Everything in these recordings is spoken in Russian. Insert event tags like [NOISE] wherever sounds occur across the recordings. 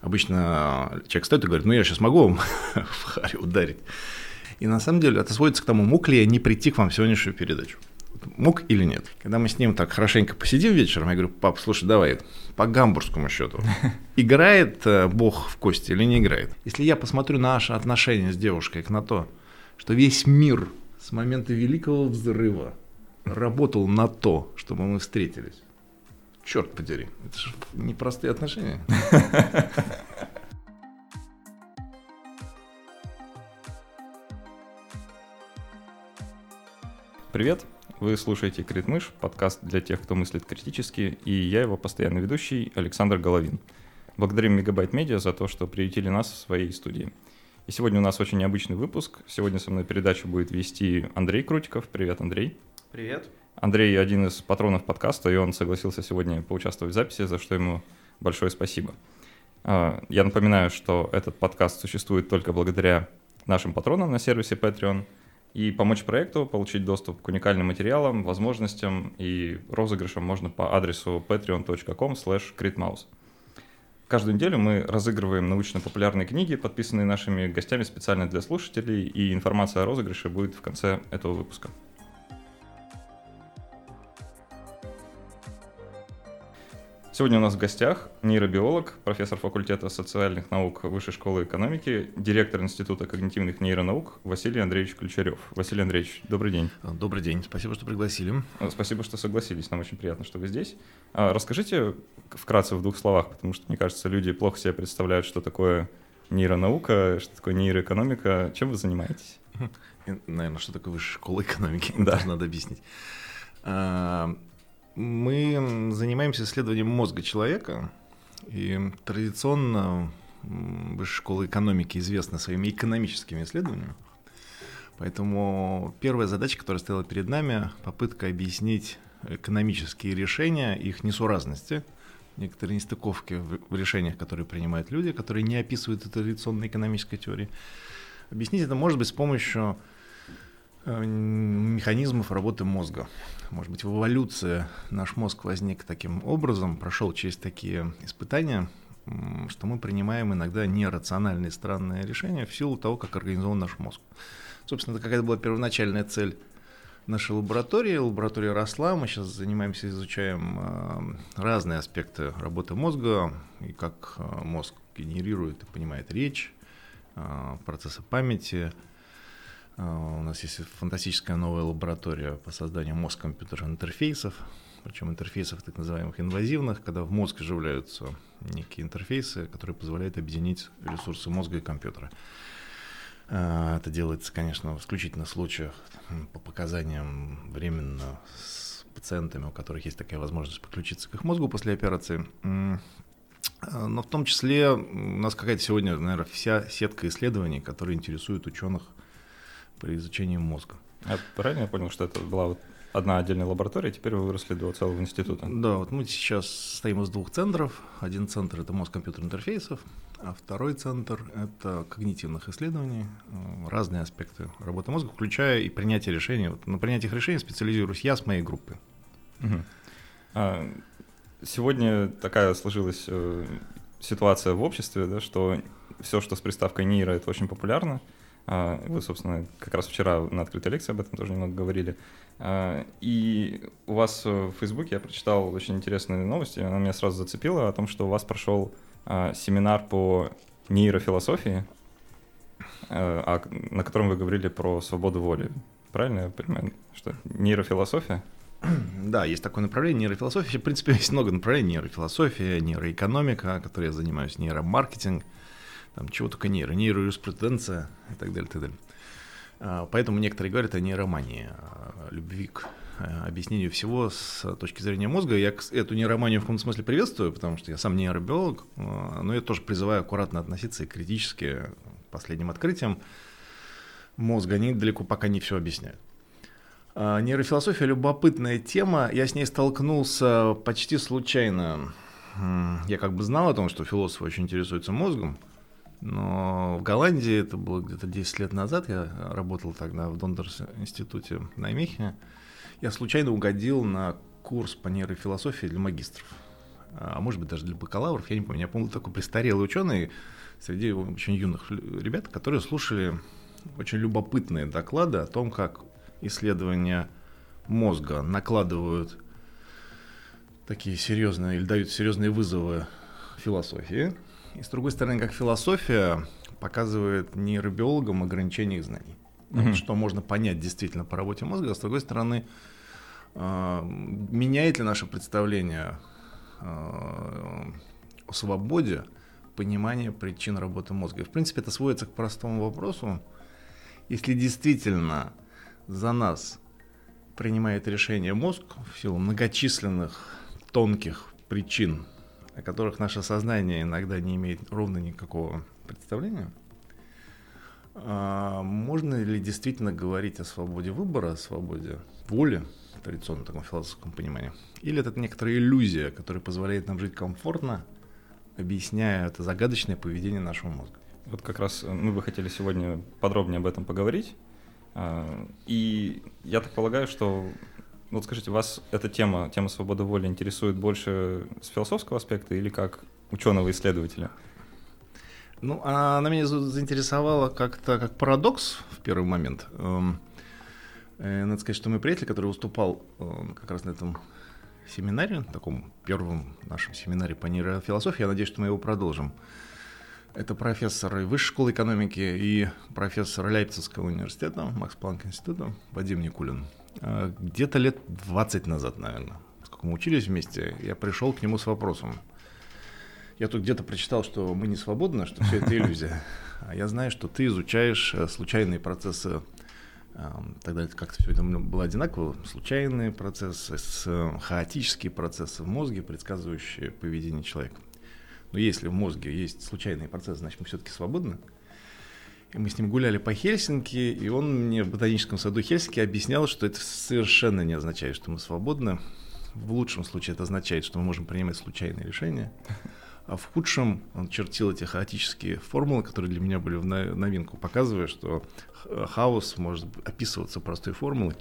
Обычно человек стоит и говорит, ну я сейчас могу вам [LAUGHS] в харе ударить. И на самом деле это сводится к тому, мог ли я не прийти к вам в сегодняшнюю передачу. Мог или нет. Когда мы с ним так хорошенько посидим вечером, я говорю, пап, слушай, давай, по гамбургскому счету, [LAUGHS] играет э, Бог в кости или не играет? Если я посмотрю наши отношения с девушкой на то, что весь мир с момента Великого Взрыва работал на то, чтобы мы встретились, черт подери, это же непростые отношения. Привет, вы слушаете «Критмыш», подкаст для тех, кто мыслит критически, и я его постоянный ведущий Александр Головин. Благодарим Мегабайт Медиа за то, что приютили нас в своей студии. И сегодня у нас очень необычный выпуск. Сегодня со мной передачу будет вести Андрей Крутиков. Привет, Андрей. Привет. Андрей один из патронов подкаста, и он согласился сегодня поучаствовать в записи, за что ему большое спасибо. А, я напоминаю, что этот подкаст существует только благодаря нашим патронам на сервисе Patreon – и помочь проекту получить доступ к уникальным материалам, возможностям и розыгрышам можно по адресу patreon.com critmouse. Каждую неделю мы разыгрываем научно-популярные книги, подписанные нашими гостями специально для слушателей, и информация о розыгрыше будет в конце этого выпуска. Сегодня у нас в гостях нейробиолог, профессор факультета социальных наук Высшей школы экономики, директор Института когнитивных нейронаук Василий Андреевич Ключарев. Василий Андреевич, добрый день. Добрый день, спасибо, что пригласили. Спасибо, что согласились, нам очень приятно, что вы здесь. А расскажите вкратце в двух словах, потому что, мне кажется, люди плохо себе представляют, что такое нейронаука, что такое нейроэкономика. Чем вы занимаетесь? Наверное, что такое Высшая школа экономики, да. даже надо объяснить. Мы занимаемся исследованием мозга человека, и традиционно Высшая школа экономики известна своими экономическими исследованиями. Поэтому первая задача, которая стояла перед нами, попытка объяснить экономические решения, их несуразности, некоторые нестыковки в решениях, которые принимают люди, которые не описывают традиционной экономической теории. Объяснить это может быть с помощью механизмов работы мозга. Может быть, в эволюции наш мозг возник таким образом, прошел через такие испытания, что мы принимаем иногда нерациональные странные решения в силу того, как организован наш мозг. Собственно, это какая-то была первоначальная цель нашей лаборатории. Лаборатория росла, мы сейчас занимаемся, изучаем э, разные аспекты работы мозга, и как э, мозг генерирует и понимает речь, процессы памяти, у нас есть фантастическая новая лаборатория по созданию мозг-компьютер интерфейсов, причем интерфейсов так называемых инвазивных, когда в мозг вживляются некие интерфейсы, которые позволяют объединить ресурсы мозга и компьютера. А, это делается, конечно, в исключительно случаях по показаниям временно с пациентами, у которых есть такая возможность подключиться к их мозгу после операции. Но в том числе у нас какая-то сегодня, наверное, вся сетка исследований, которые интересуют ученых при изучении мозга. А правильно я понял, что это была вот одна отдельная лаборатория, теперь вы выросли до целого института? Да, вот мы сейчас стоим из двух центров. Один центр — это мозг компьютер интерфейсов, а второй центр — это когнитивных исследований, э, разные аспекты работы мозга, включая и принятие решений. Вот на принятиях решений специализируюсь я с моей группой. Угу. А, сегодня такая сложилась э, ситуация в обществе, да, что все, что с приставкой нейро, это очень популярно. А, вы, собственно, как раз вчера на открытой лекции об этом тоже немного говорили. А, и у вас в Фейсбуке я прочитал очень интересные новости, она меня сразу зацепила о том, что у вас прошел а, семинар по нейрофилософии, на котором вы говорили про свободу воли. Правильно я понимаю, что нейрофилософия? [CLEARS THROAT] Да, есть такое направление нейрофилософия. В принципе, [LAUGHS] есть много направлений нейрофилософия, нейроэкономика, которой я занимаюсь, нейромаркетинг – там чего только нейро, нейроюриспруденция и так далее, так далее. А, поэтому некоторые говорят о нейромании, о любви к э, объяснению всего с точки зрения мозга. Я эту нейроманию в каком-то смысле приветствую, потому что я сам нейробиолог, а, но я тоже призываю аккуратно относиться и критически к последним открытиям мозга. Они далеко пока не все объясняют. А, нейрофилософия – любопытная тема. Я с ней столкнулся почти случайно. Я как бы знал о том, что философы очень интересуются мозгом – но в Голландии, это было где-то 10 лет назад, я работал тогда в Дондерс институте на Мехе, я случайно угодил на курс по нейрофилософии для магистров. а может быть даже для бакалавров, я не помню. Я помню такой престарелый ученый среди очень юных ребят, которые слушали очень любопытные доклады о том, как исследования мозга накладывают такие серьезные или дают серьезные вызовы философии. И с другой стороны, как философия показывает нейробиологам ограничение их знаний. Mm-hmm. Что можно понять действительно по работе мозга, а с другой стороны, э, меняет ли наше представление э, о свободе понимание причин работы мозга. И, в принципе, это сводится к простому вопросу. Если действительно за нас принимает решение мозг в силу многочисленных тонких причин, о которых наше сознание иногда не имеет ровно никакого представления, а можно ли действительно говорить о свободе выбора, о свободе воли в традиционном таком философском понимании? Или это некоторая иллюзия, которая позволяет нам жить комфортно, объясняя это загадочное поведение нашего мозга? Вот как раз мы бы хотели сегодня подробнее об этом поговорить. А, и я так полагаю, что вот скажите, вас эта тема, тема свободы воли интересует больше с философского аспекта или как ученого-исследователя? Ну, она меня заинтересовала как-то как парадокс в первый момент. Эм, э, надо сказать, что мой приятель, который выступал эм, как раз на этом семинаре, таком первом нашем семинаре по нейрофилософии, я надеюсь, что мы его продолжим. Это профессор Высшей школы экономики и профессор Лейпцигского университета, Макс Планк института, Вадим Никулин. А, где-то лет 20 назад, наверное, сколько мы учились вместе, я пришел к нему с вопросом. Я тут где-то прочитал, что мы не свободны, что все это иллюзия. [LAUGHS] А я знаю, что ты изучаешь э, случайные процессы Тогда как-то все это было одинаково. Случайные процессы, э, хаотические процессы в мозге, предсказывающие поведение человека. Но если в мозге есть случайные процессы, значит мы все-таки свободны. И мы с ним гуляли по Хельсинки, и он мне в ботаническом саду Хельсинки объяснял, что это совершенно не означает, что мы свободны. В лучшем случае это означает, что мы можем принимать случайные решения. А в худшем он чертил эти хаотические формулы, которые для меня были в новинку, показывая, что хаос может описываться простой формулой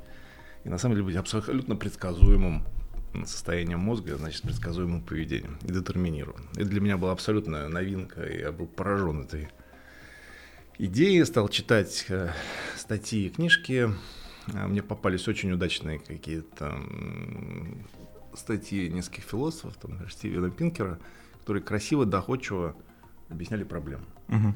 и на самом деле быть абсолютно предсказуемым состоянием мозга, значит, предсказуемым поведением и детерминирован. Это для меня была абсолютная новинка, и я был поражен этой идеей, стал читать э, статьи и книжки. А мне попались очень удачные какие-то статьи нескольких философов, там, например, Стивена Пинкера, которые красиво, доходчиво объясняли проблему. Угу.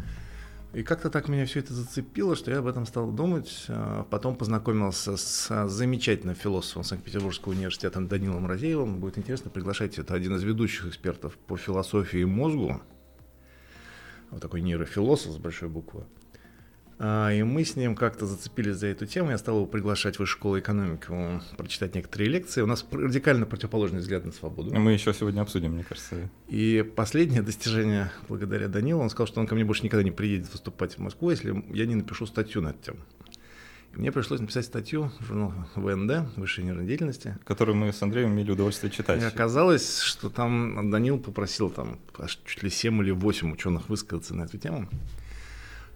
И как-то так меня все это зацепило, что я об этом стал думать. А потом познакомился с замечательным философом Санкт-Петербургского университета Данилом Разеевым. Будет интересно, приглашайте. Это один из ведущих экспертов по философии и мозгу вот такой нейрофилософ с большой буквы. А, и мы с ним как-то зацепились за эту тему. Я стал его приглашать в Высшую школу экономики, прочитать некоторые лекции. У нас радикально противоположный взгляд на свободу. Мы еще сегодня обсудим, мне кажется. И последнее достижение благодаря Данилу, он сказал, что он ко мне больше никогда не приедет выступать в Москву, если я не напишу статью на эту тему. Мне пришлось написать статью в журнал ВНД, Высшей нервной деятельности. Которую мы с Андреем имели удовольствие читать. И оказалось, что там Данил попросил там аж чуть ли 7 или 8 ученых высказаться на эту тему.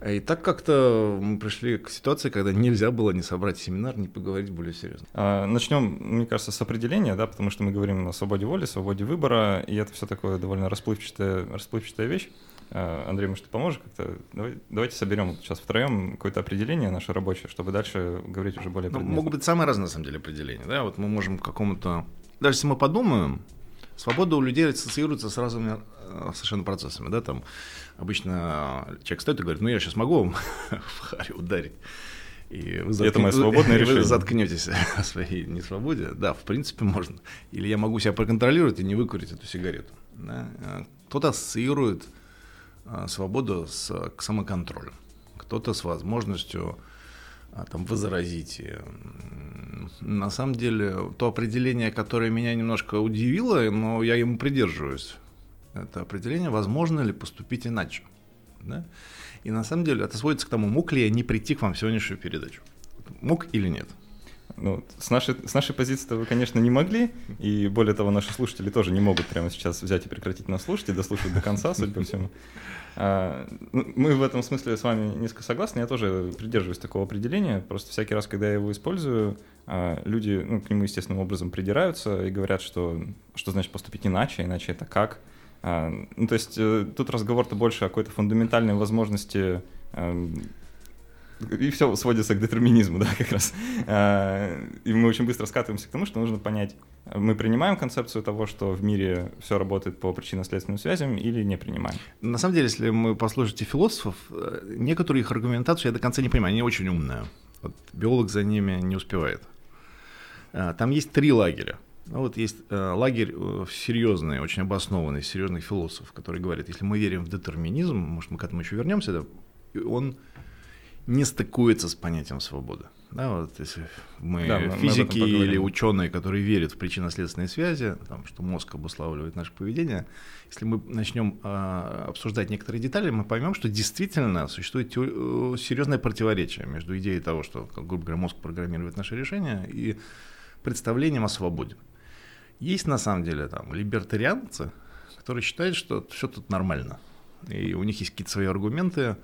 И так как-то мы пришли к ситуации, когда нельзя было не собрать семинар, не поговорить более серьезно. А, начнем, мне кажется, с определения, да, потому что мы говорим о свободе воли, свободе выбора, и это все такое довольно расплывчатая, расплывчатая вещь. А, Андрей, может, ты поможешь как-то? Давай, давайте соберем сейчас втроем какое-то определение наше рабочее, чтобы дальше говорить уже более ну, Могут быть самые разные, на самом деле, определения. Да? Вот мы можем какому-то... Даже если мы подумаем, свобода у людей ассоциируется с разными э, совершенно процессами. Да? Там обычно человек стоит и говорит, ну я сейчас могу вам [LAUGHS] в харе ударить. И вы, затк... это мое свободное [LAUGHS] решение. вы заткнетесь о своей несвободе. Да, в принципе, можно. Или я могу себя проконтролировать и не выкурить эту сигарету. Да? Э, кто-то ассоциирует свободу с, к самоконтролю, кто-то с возможностью а, там, возразить. На самом деле, то определение, которое меня немножко удивило, но я ему придерживаюсь, это определение, возможно ли поступить иначе. Да? И на самом деле это сводится к тому, мог ли я не прийти к вам в сегодняшнюю передачу. Мог или нет? Ну, с нашей, с нашей позиции вы, конечно, не могли, и более того, наши слушатели тоже не могут прямо сейчас взять и прекратить нас слушать и дослушать до конца, судя по всему. А, ну, мы в этом смысле с вами несколько согласны, я тоже придерживаюсь такого определения, просто всякий раз, когда я его использую, а, люди ну, к нему естественным образом придираются и говорят, что, что значит поступить иначе, иначе это как. А, ну, то есть э, тут разговор-то больше о какой-то фундаментальной возможности эм, и все сводится к детерминизму, [LAUGHS] да, как раз. А, и мы очень быстро скатываемся к тому, что нужно понять, мы принимаем концепцию того, что в мире все работает по причинно-следственным связям или не принимаем? На самом деле, если мы послушаете философов, э, некоторые их аргументацию я до конца не понимаю, они очень умные. Вот биолог за ними не успевает. А, там есть три лагеря. Ну, вот есть э, лагерь э, серьезный, очень обоснованный, серьезных философов, который говорит, если мы верим в детерминизм, может, мы к этому еще вернемся, да, он не стыкуется с понятием свободы. Да, вот если мы да, физики мы или ученые, которые верят в причинно-следственные связи, там, что мозг обуславливает наше поведение, если мы начнем а, обсуждать некоторые детали, мы поймем, что действительно существует э, серьезное противоречие между идеей того, что, грубо говоря, мозг программирует наши решения, и представлением о свободе. Есть на самом деле там либертарианцы, которые считают, что все тут нормально, и у них есть какие-то свои аргументы,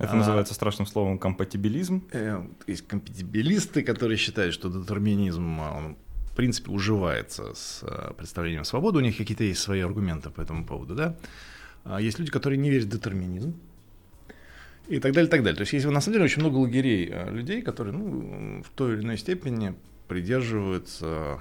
это а, называется страшным словом компатибилизм. Э, есть компатибилисты, которые считают, что детерминизм, а, он, в принципе, уживается с а, представлением свободы. У них какие-то есть свои аргументы по этому поводу, да. А есть люди, которые не верят в детерминизм. И так далее, и так далее. То есть есть на самом деле очень много лагерей людей, которые ну, в той или иной степени придерживаются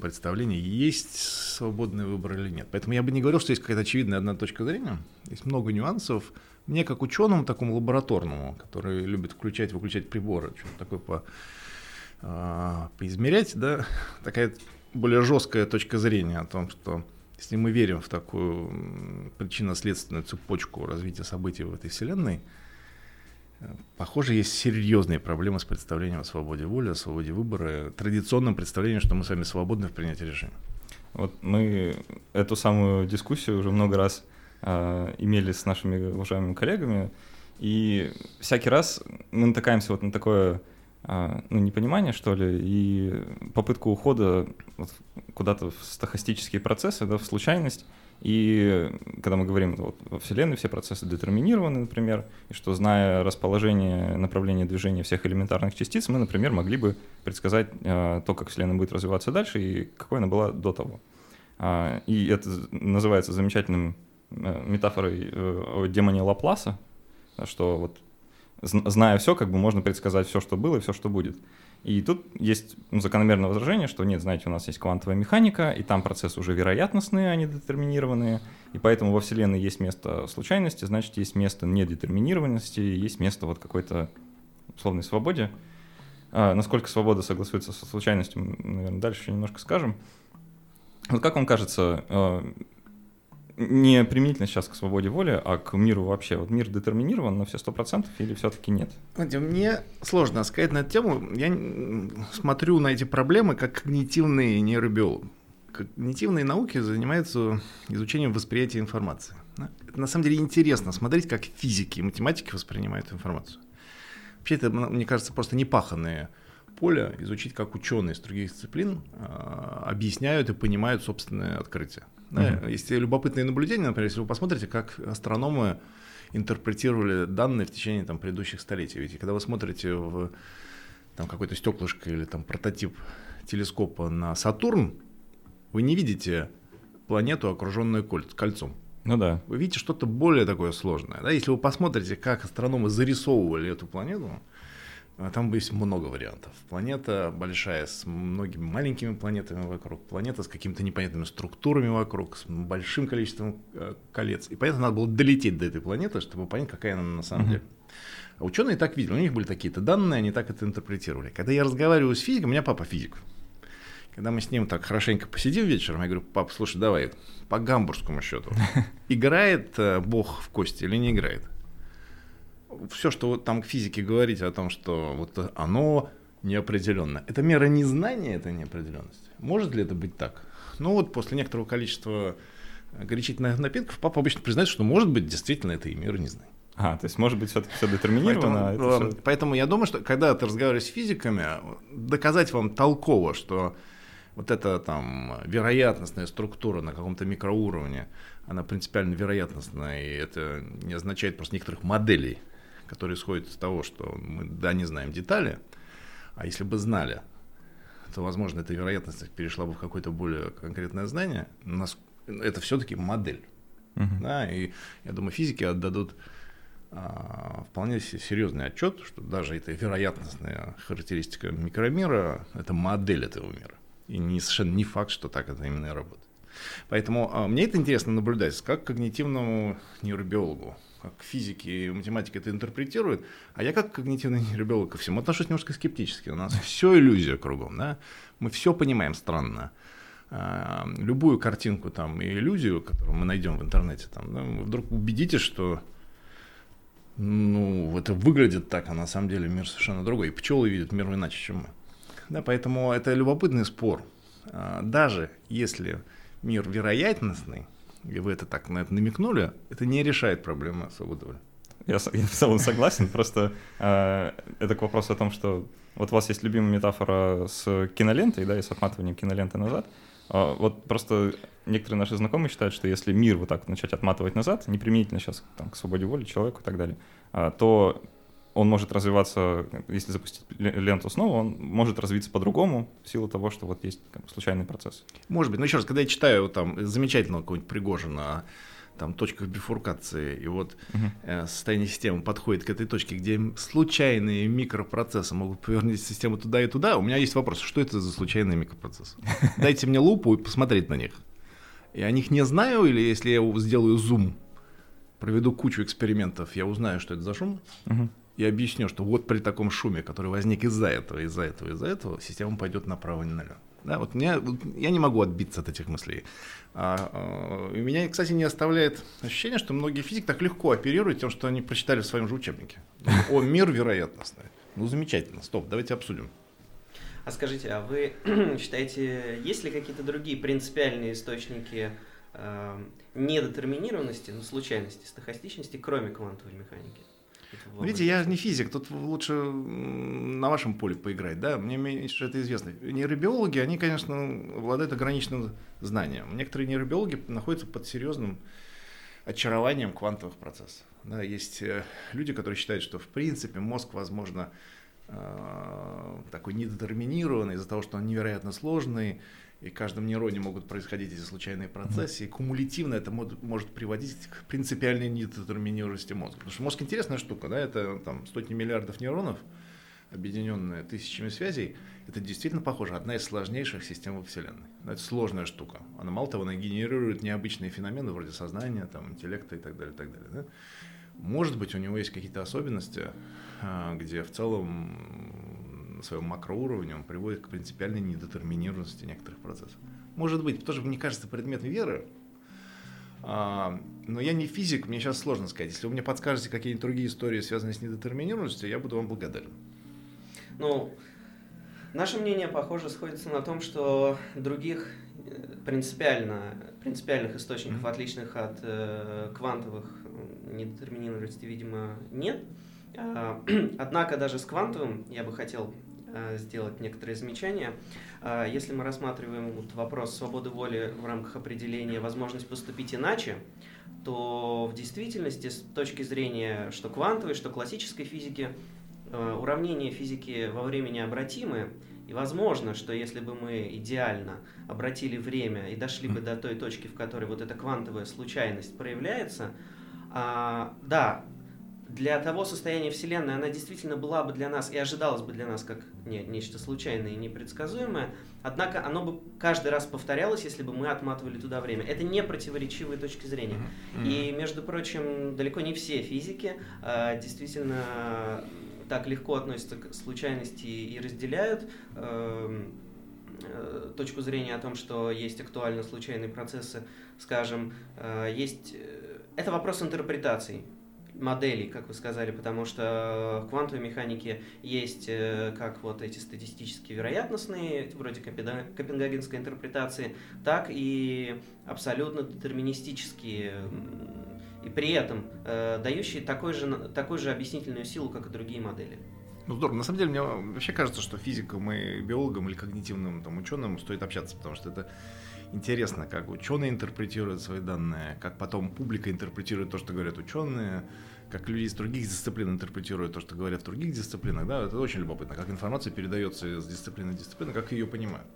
представления, есть свободный выбор или нет. Поэтому я бы не говорил, что есть какая-то очевидная одна точка зрения. Есть много нюансов. Мне, как ученому, такому лабораторному, который любит включать, выключать приборы, что-то такое по, а, поизмерять, да, [LAUGHS] такая более жесткая точка зрения о том, что если мы верим в такую причинно-следственную цепочку развития событий в этой вселенной, Похоже, есть серьезные проблемы с представлением о свободе воли, о свободе выбора, традиционным представлением, что мы с вами свободны в принятии решений. Вот мы эту самую дискуссию уже много раз э, имели с нашими уважаемыми коллегами, и всякий раз мы натыкаемся вот на такое э, ну, непонимание, что ли, и попытку ухода вот куда-то в стахастические процессы, да, в случайность, и когда мы говорим, вот, во Вселенной все процессы детерминированы, например, и что, зная расположение, направление движения всех элементарных частиц, мы, например, могли бы предсказать э, то, как Вселенная будет развиваться дальше и какой она была до того. А, и это называется замечательным э, метафорой э, о демоне Лапласа, что вот зная все, как бы можно предсказать все, что было и все, что будет. И тут есть закономерное возражение, что нет, знаете, у нас есть квантовая механика, и там процессы уже вероятностные, а не детерминированные, и поэтому во Вселенной есть место случайности, значит, есть место недетерминированности, есть место вот какой-то условной свободе. А, насколько свобода согласуется со случайностью, наверное, дальше еще немножко скажем. Вот как вам кажется, а, не применительно сейчас к свободе воли, а к миру вообще. Вот мир детерминирован на все сто процентов или все-таки нет? Мне сложно сказать на эту тему. Я смотрю на эти проблемы как когнитивный нейробиолог. Когнитивные науки занимаются изучением восприятия информации. На самом деле интересно смотреть, как физики и математики воспринимают информацию. Вообще это, мне кажется, просто непаханные поля изучить, как ученые из других дисциплин э, объясняют и понимают собственное открытие. Да, mm-hmm. Есть любопытные наблюдения, например, если вы посмотрите, как астрономы интерпретировали данные в течение там, предыдущих столетий. Ведь когда вы смотрите в там, какое-то стеклышко или там, прототип телескопа на Сатурн, вы не видите планету, окруженную кольцом. Ну да. Вы видите что-то более такое сложное. Да? Если вы посмотрите, как астрономы зарисовывали эту планету, там есть много вариантов. Планета большая, с многими маленькими планетами вокруг, планета с какими-то непонятными структурами вокруг, с большим количеством э, колец. И понятно, надо было долететь до этой планеты, чтобы понять, какая она на самом mm-hmm. деле. А ученые так видели, у них были такие-то данные, они так это интерпретировали. Когда я разговариваю с физиком, у меня папа физик. Когда мы с ним так хорошенько посидим вечером, я говорю, папа, слушай, давай, по гамбургскому счету, [LAUGHS] играет э, Бог в кости или не играет? Все, что вот там к физике говорить о том, что вот оно неопределенно, это мера незнания, это неопределенность. Может ли это быть так? Ну вот после некоторого количества горячительных напитков папа обычно признает, что может быть действительно это и мера незнания. А, то есть, может быть, все-таки все детерминировано. Поэтому, а все... поэтому я думаю, что когда ты разговариваешь с физиками, доказать вам толково, что вот эта там вероятностная структура на каком-то микроуровне, она принципиально вероятностная, и это не означает просто некоторых моделей, которые исходят из того, что мы, да, не знаем детали, а если бы знали, то, возможно, эта вероятность перешла бы в какое-то более конкретное знание. Нас это все-таки модель. Uh-huh. Да, и я думаю, физики отдадут а, вполне серьезный отчет, что даже эта вероятностная характеристика микромира – это модель этого мира. И не, совершенно не факт, что так это именно и работает. Поэтому а, мне это интересно наблюдать, как когнитивному нейробиологу, как физики и математики это интерпретируют, а я как когнитивный [LAUGHS] нейробиолог ко всему отношусь немножко скептически. У нас все иллюзия кругом, да? мы все понимаем странно. А, любую картинку там и иллюзию, которую мы найдем в интернете, там, да, вы вдруг убедитесь, что ну, это выглядит так, а на самом деле мир совершенно другой. И пчелы видят мир иначе, чем мы. Да, поэтому это любопытный спор. А, даже если мир вероятностный, и вы это так на это намекнули, это не решает проблемы свободы воли. Я, я в целом согласен, просто э, это к вопросу о том, что вот у вас есть любимая метафора с кинолентой, да, и с отматыванием киноленты назад. Э, вот просто некоторые наши знакомые считают, что если мир вот так начать отматывать назад, не применительно сейчас там, к свободе воли, человеку и так далее, э, то он может развиваться, если запустить ленту снова, он может развиться по-другому в силу того, что вот есть как бы, случайный процесс. Может быть. Но еще раз, когда я читаю там замечательного какого-нибудь Пригожина там точках бифуркации, и вот угу. э, состояние системы подходит к этой точке, где случайные микропроцессы могут повернуть систему туда и туда, у меня есть вопрос, что это за случайные микропроцессы? [LAUGHS] Дайте мне лупу и посмотреть на них. Я о них не знаю, или если я сделаю зум, проведу кучу экспериментов, я узнаю, что это за шум, угу и объясню, что вот при таком шуме, который возник из-за этого, из-за этого, из-за этого, система пойдет направо не налево. Да, вот меня, я не могу отбиться от этих мыслей. А, а, и меня, кстати, не оставляет ощущение, что многие физики так легко оперируют тем, что они прочитали в своем же учебнике. О, мир вероятностный. Ну, замечательно. Стоп, давайте обсудим. А скажите, а вы [CLEARS THROAT] считаете, есть ли какие-то другие принципиальные источники э, недетерминированности, ну, случайности, стохастичности, кроме квантовой механики? Видите, я не физик, тут лучше на вашем поле поиграть, да, мне меньше это известно. Нейробиологи, они, конечно, обладают ограниченным знанием. Некоторые нейробиологи находятся под серьезным очарованием квантовых процессов. Да, есть э, люди, которые считают, что в принципе мозг, возможно, э, такой недетерминированный из-за того, что он невероятно сложный, и в каждом нейроне могут происходить эти случайные процессы, и кумулятивно это может, может приводить к принципиальной недетерминированности мозга. Потому что мозг интересная штука, да, это там сотни миллиардов нейронов, объединенные тысячами связей, это действительно похоже, одна из сложнейших систем во Вселенной. Но это сложная штука. Она, мало того, она генерирует необычные феномены вроде сознания, там, интеллекта и так далее, и так далее. Да? Может быть, у него есть какие-то особенности, а, где в целом на своем макроуровне он приводит к принципиальной недетерминированности некоторых процессов. Может быть, тоже мне кажется предмет веры, а, но я не физик, мне сейчас сложно сказать. Если вы мне подскажете какие-нибудь другие истории, связанные с недетерминированностью, я буду вам благодарен. Ну, наше мнение, похоже, сходится на том, что других э, принципиально, принципиальных источников, mm-hmm. отличных от э, квантовых недетерминированности, видимо, нет. А, [CLEARS THROAT] однако даже с квантовым я бы хотел Э, сделать некоторые замечания. Э, если мы рассматриваем вот вопрос свободы воли в рамках определения возможность поступить иначе, то в действительности с точки зрения что квантовой, что классической физики, э, уравнения физики во времени обратимы, и возможно, что если бы мы идеально обратили время и дошли бы до той точки, в которой вот эта квантовая случайность проявляется, а, да, для того состояния Вселенной она действительно была бы для нас и ожидалась бы для нас как не, нечто случайное и непредсказуемое, однако оно бы каждый раз повторялось, если бы мы отматывали туда время. Это не противоречивые точки зрения. Mm-hmm. И, между прочим, далеко не все физики э, действительно так легко относятся к случайности и разделяют э, э, точку зрения о том, что есть актуально случайные процессы, скажем, э, есть... Э, это вопрос интерпретаций моделей, как вы сказали, потому что в квантовой механике есть э, как вот эти статистически вероятностные, вроде копенгагенской интерпретации, так и абсолютно детерминистические и при этом э, дающие такой же, такую же объяснительную силу, как и другие модели. Ну, здорово. На самом деле, мне вообще кажется, что физикам и биологам или когнитивным там, ученым стоит общаться, потому что это интересно, как ученые интерпретируют свои данные, как потом публика интерпретирует то, что говорят ученые, как люди из других дисциплин интерпретируют то, что говорят в других дисциплинах. Да, это очень любопытно, как информация передается из дисциплины в дисциплину, как ее понимают.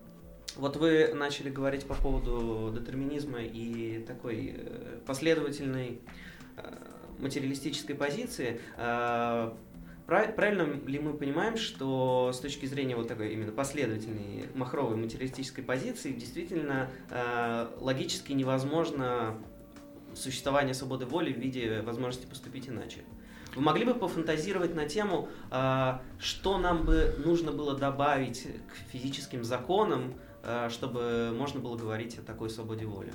Вот вы начали говорить по поводу детерминизма и такой э, последовательной э, материалистической позиции. Э, правильно ли мы понимаем, что с точки зрения вот такой именно последовательной махровой материалистической позиции действительно логически невозможно существование свободы воли в виде возможности поступить иначе? Вы могли бы пофантазировать на тему, что нам бы нужно было добавить к физическим законам, Э, чтобы можно было говорить о такой свободе воли.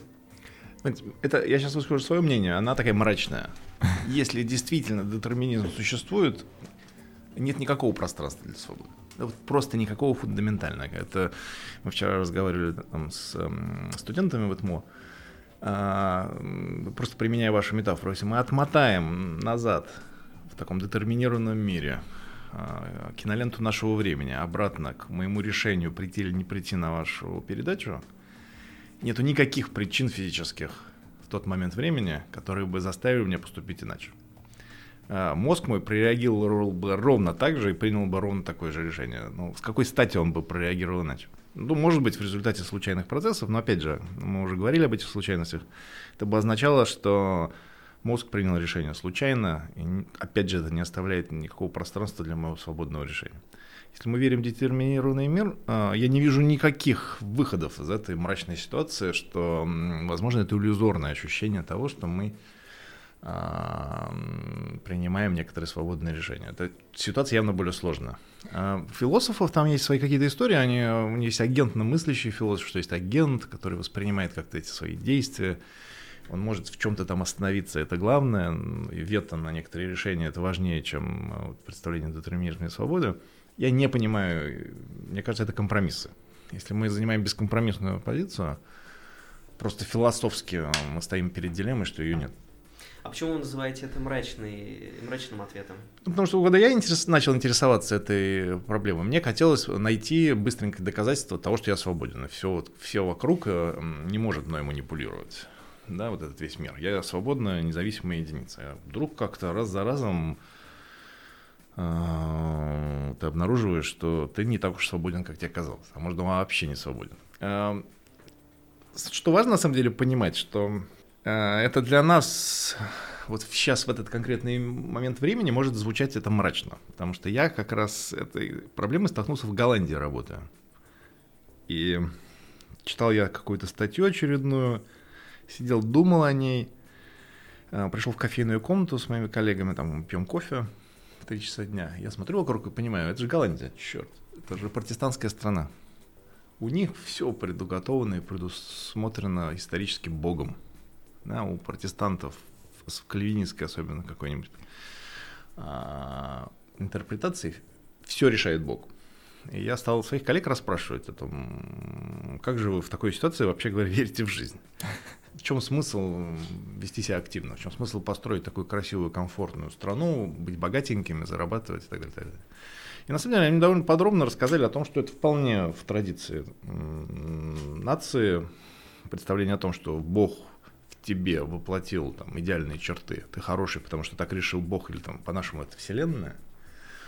Это, я сейчас выскажу свое мнение, она такая мрачная. [LAUGHS] Если действительно детерминизм существует, нет никакого пространства для свободы. Просто никакого фундаментального. Это мы вчера разговаривали там, с э, студентами в ЭТМО. А, просто применяя вашу метафору, если мы отмотаем назад в таком детерминированном мире а, киноленту нашего времени обратно к моему решению прийти или не прийти на вашу передачу, нету никаких причин физических в тот момент времени, которые бы заставили меня поступить иначе. А, мозг мой прореагировал бы ровно так же и принял бы ровно такое же решение. Ну, с какой стати он бы прореагировал иначе? Ну, может быть, в результате случайных процессов, но опять же, мы уже говорили об этих случайностях. Это бы означало, что мозг принял решение случайно, и опять же это не оставляет никакого пространства для моего свободного решения. Если мы верим в детерминированный мир, а, я не вижу никаких выходов из этой мрачной ситуации, что, возможно, это иллюзорное ощущение того, что мы принимаем некоторые свободные решения. Эта ситуация явно более сложная. А, философов там есть свои какие-то истории, они, у них есть агентно мыслящий философ, что есть агент, который воспринимает как-то эти свои действия, он может в чем-то там остановиться, это главное, и вето на некоторые решения это важнее, чем э, представление детерминизма и свободы. Я не понимаю, мне кажется, это компромиссы. Если мы занимаем бескомпромиссную позицию, просто философски э, мы стоим перед дилеммой, что ее нет. А почему вы называете это мрачный, мрачным ответом? Ну, потому что когда я интерес, начал интересоваться этой проблемой, мне хотелось найти быстренькое доказательство того, что я свободен. Все, все вокруг э, не может мной манипулировать да, вот этот весь мир. Я свободная, независимая единица. Вдруг как-то раз за разом э, ты обнаруживаешь, что ты не так уж свободен, как тебе казалось, а может, вообще не свободен. Э, что важно на самом деле понимать, что это для нас вот сейчас в этот конкретный момент времени может звучать это мрачно, потому что я как раз этой проблемой столкнулся в Голландии работая. И читал я какую-то статью очередную, сидел, думал о ней. А, Пришел в кофейную комнату с моими коллегами, там пьем кофе в 3 часа дня. Я смотрю вокруг и понимаю, это же Голландия, черт. Это же протестантская страна. У них все предуготовано и предусмотрено историческим богом. Да, у протестантов, в кальвинистской особенно какой-нибудь а, интерпретации, все решает бог. И я стал своих коллег расспрашивать о том, как же вы в такой ситуации вообще говоря [LAUGHS] верите в жизнь. В чем смысл вести себя активно? В чем смысл построить такую красивую, комфортную страну, быть богатенькими, зарабатывать и так далее. И, так далее. и на самом деле они довольно подробно рассказали о том, что это вполне в традиции нации представление о том, что Бог тебе воплотил там идеальные черты, ты хороший, потому что так решил Бог, или там по-нашему это Вселенная.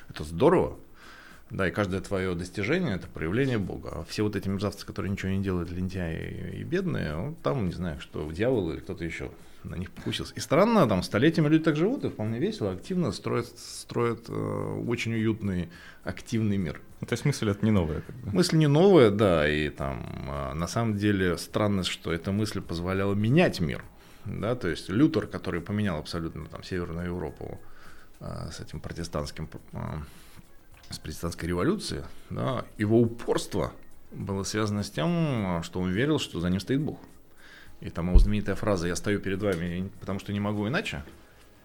Это здорово, да, и каждое твое достижение – это проявление Бога. А все вот эти мерзавцы, которые ничего не делают, лентяи и бедные, ну, там, не знаю, что дьявол или кто-то еще на них покусился. И странно, там столетиями люди так живут, и вполне весело, активно строят, строят э, очень уютный, активный мир. Ну, то есть мысль это не новая? Как бы. Мысль не новая, да, и там э, на самом деле странно, что эта мысль позволяла менять мир. Да, то есть Лютер, который поменял абсолютно там Северную Европу э, с этим протестантским э, с протестантской революции, да, его упорство было связано с тем, что он верил, что за ним стоит Бог. И там его знаменитая фраза «я стою перед вами, потому что не могу иначе».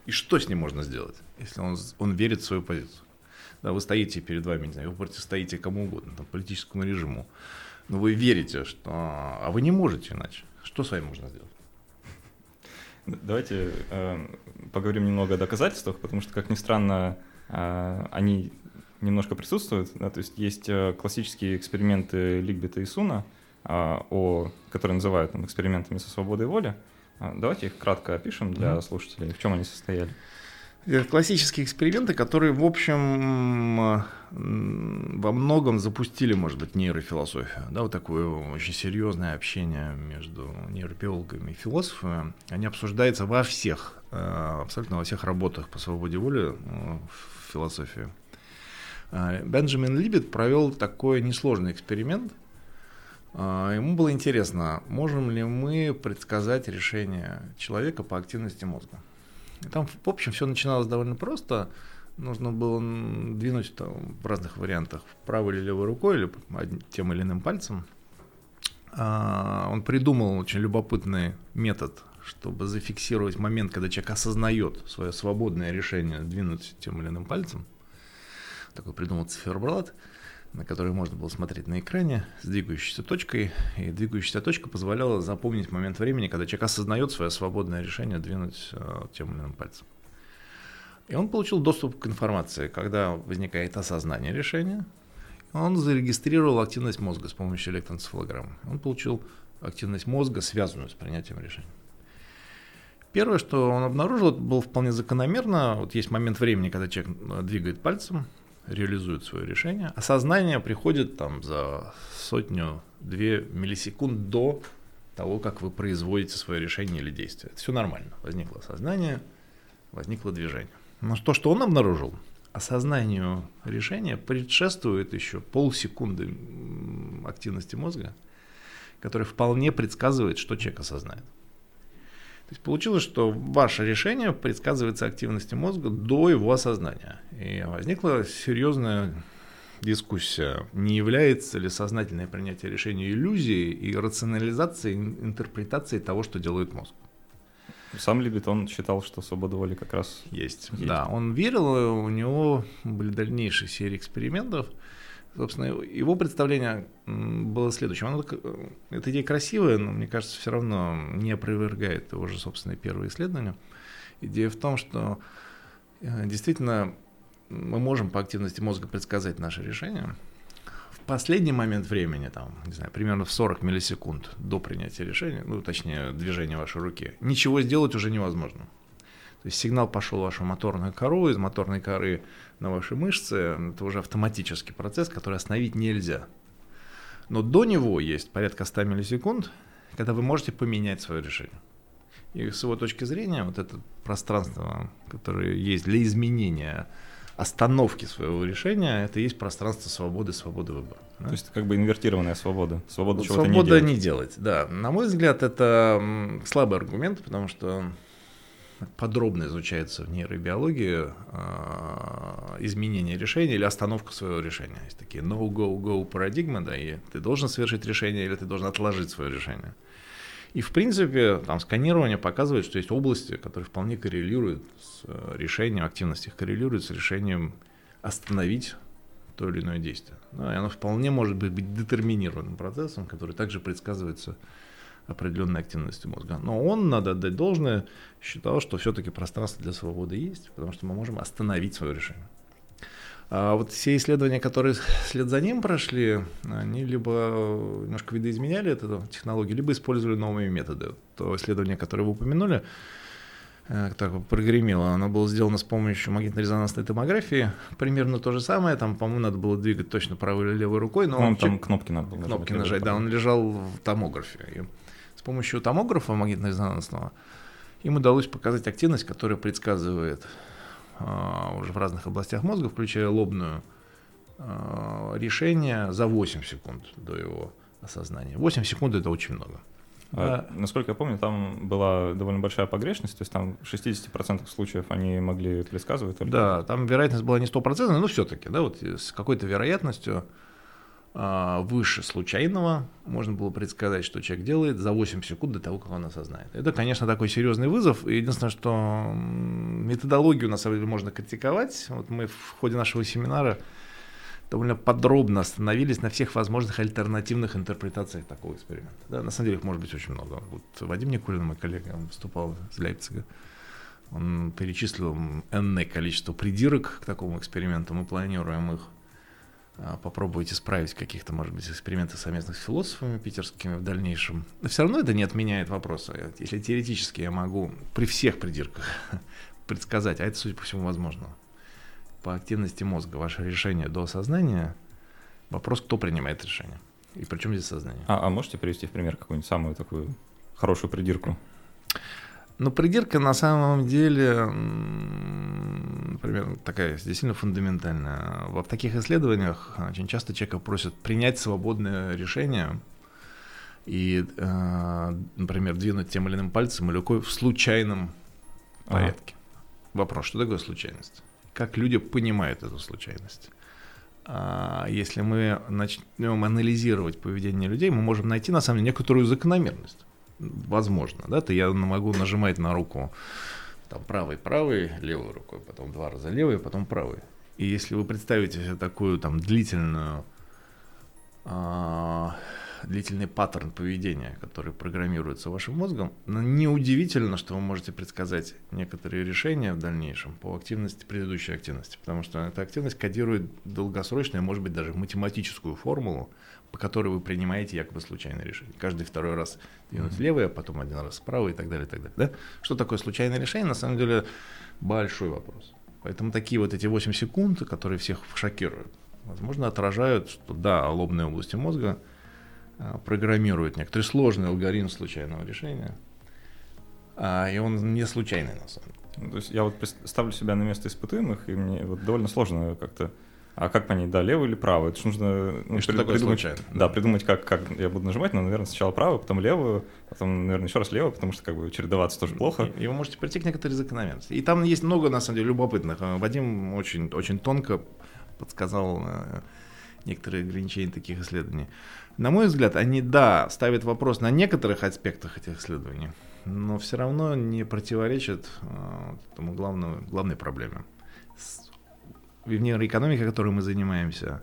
И что с ним можно сделать, если он, он верит в свою позицию? Да, вы стоите перед вами, не знаю, вы противостоите кому угодно, там, политическому режиму, но вы верите, что... А вы не можете иначе. Что с вами можно сделать? Давайте э, поговорим немного о доказательствах, потому что, как ни странно, э, они немножко присутствуют. Да, то есть есть э, классические эксперименты Лигбета и Суна, о, которые называют там, экспериментами со свободой воли. Э, давайте их кратко опишем для mm-hmm. слушателей, в чем они состояли. Классические эксперименты, которые, в общем, во многом запустили, может быть, нейрофилософию. Да, вот такое очень серьезное общение между нейробиологами и философами. Они обсуждаются во всех, абсолютно во всех работах по свободе воли в философии. Бенджамин Либет провел такой несложный эксперимент. Ему было интересно, можем ли мы предсказать решение человека по активности мозга. И там, в общем, все начиналось довольно просто. Нужно было двинуть там, в разных вариантах правой или левой рукой, или тем или иным пальцем. А, он придумал очень любопытный метод, чтобы зафиксировать момент, когда человек осознает свое свободное решение двинуть тем или иным пальцем. Такой придумал циферблат на который можно было смотреть на экране с двигающейся точкой, и двигающаяся точка позволяла запомнить момент времени, когда человек осознает свое свободное решение двинуть э, тем или иным пальцем. И он получил доступ к информации, когда возникает осознание решения, он зарегистрировал активность мозга с помощью электроэнцефалограммы. Он получил активность мозга, связанную с принятием решения. Первое, что он обнаружил, это было вполне закономерно. Вот есть момент времени, когда человек э, двигает пальцем, реализует свое решение. Осознание приходит там за сотню-две миллисекунд до того, как вы производите свое решение или действие. Это все нормально. Возникло сознание, возникло движение. Но то, что он обнаружил, осознанию решения предшествует еще полсекунды активности мозга, которая вполне предсказывает, что человек осознает. То есть получилось, что ваше решение предсказывается активностью мозга до его осознания. И возникла серьезная дискуссия, не является ли сознательное принятие решения иллюзией и рационализацией, интерпретацией того, что делает мозг. Сам Лебетон считал, что свобода воли как раз есть. есть. Да, он верил, у него были дальнейшие серии экспериментов – Собственно, его представление было следующим. Оно, эта идея красивая, но, мне кажется, все равно не опровергает его же собственные первые исследования. Идея в том, что э, действительно мы можем по активности мозга предсказать наше решение. В последний момент времени, там, не знаю, примерно в 40 миллисекунд до принятия решения, ну, точнее, движения вашей руки, ничего сделать уже невозможно. То есть сигнал пошел в вашу моторную кору, из моторной коры на ваши мышцы. Это уже автоматический процесс, который остановить нельзя. Но до него есть порядка 100 миллисекунд, когда вы можете поменять свое решение. И с его точки зрения, вот это пространство, которое есть для изменения остановки своего решения, это есть пространство свободы, свободы выбора. Да? То есть это как бы инвертированная свобода. Свобода вот чего-то не делать. не делать, да. На мой взгляд, это слабый аргумент, потому что подробно изучается в нейробиологии э, изменение решения или остановка своего решения. Есть такие no-go-go парадигмы, да, и ты должен совершить решение или ты должен отложить свое решение. И, в принципе, там сканирование показывает, что есть области, которые вполне коррелируют с э, решением, активность их коррелирует с решением остановить то или иное действие. Да, и оно вполне может быть, быть детерминированным процессом, который также предсказывается определенной активностью мозга. Но он, надо отдать должное, считал, что все-таки пространство для свободы есть, потому что мы можем остановить свое решение. А вот все исследования, которые след за ним прошли, они либо немножко видоизменяли эту технологию, либо использовали новые методы. То исследование, которое вы упомянули, э, так прогремело, оно было сделано с помощью магнитно-резонансной томографии. Примерно то же самое. Там, по-моему, надо было двигать точно правой или левой рукой. Но ну, он, там кнопки надо было Кнопки нажать, нажать да. Он лежал в томографе. И помощью томографа магнитно-резонансного им удалось показать активность, которая предсказывает а, уже в разных областях мозга, включая лобную, а, решение за 8 секунд до его осознания. 8 секунд это очень много. А, да. Насколько я помню, там была довольно большая погрешность, то есть там 60% случаев они могли предсказывать. Только... Да, там вероятность была не 100%, но все-таки, да, вот с какой-то вероятностью выше случайного можно было предсказать, что человек делает за 8 секунд до того, как он осознает. Это, конечно, такой серьезный вызов. Единственное, что методологию на самом деле можно критиковать. Вот мы в ходе нашего семинара довольно подробно остановились на всех возможных альтернативных интерпретациях такого эксперимента. Да, на самом деле их может быть очень много. Вот Вадим Никулин, мой коллега, он выступал из Лейпцига, он перечислил энное количество придирок к такому эксперименту, мы планируем их а, попробовать исправить каких-то, может быть, экспериментов совместных с философами питерскими в дальнейшем. Но все равно это не отменяет вопроса. Если теоретически я могу при всех придирках [LAUGHS] предсказать, а это, судя по всему, возможно, по активности мозга ваше решение до осознания, вопрос, кто принимает решение. И причем здесь сознание. А, а можете привести в пример какую-нибудь самую такую хорошую придирку? Ну, придирка на самом деле, например, такая действительно фундаментальная. В таких исследованиях очень часто человека просят принять свободное решение и, э, например, двинуть тем или иным пальцем или рукой в случайном порядке. Ага. Вопрос, что такое случайность? Как люди понимают эту случайность? А если мы начнем анализировать поведение людей, мы можем найти, на самом деле, некоторую закономерность возможно, да, то я могу нажимать на руку там правой, правой, левой рукой, потом два раза левой, потом правой. И если вы представите себе такую там длительную а, длительный паттерн поведения, который программируется вашим мозгом, но неудивительно, что вы можете предсказать некоторые решения в дальнейшем по активности предыдущей активности, потому что эта активность кодирует долгосрочную, может быть, даже математическую формулу, по которой вы принимаете якобы случайное решение. Каждый второй раз двинуть mm-hmm. влево, а потом один раз справа и так далее, и так далее. Да? Что такое случайное решение? На самом деле большой вопрос. Поэтому такие вот эти 8 секунд, которые всех шокируют, возможно, отражают, что да, лобные области мозга а, программируют некоторый сложный алгоритм случайного решения, а, и он не случайный на самом деле. Ну, то есть я вот ставлю себя на место испытуемых, и мне вот довольно сложно как-то а как понять, да, левый или правый? Это же нужно ну, что такое придумать, случайно? Да, да, придумать, как, как я буду нажимать, но, наверное, сначала правую, потом левую, потом, наверное, еще раз левую, потому что как бы чередоваться тоже плохо. И, и вы можете прийти к некоторой закономерности. И там есть много, на самом деле, любопытных. Вадим очень, очень тонко подсказал э, некоторые ограничения таких исследований. На мой взгляд, они, да, ставят вопрос на некоторых аспектах этих исследований, но все равно не противоречат э, тому главному, главной проблеме в нейроэкономике, которой мы занимаемся,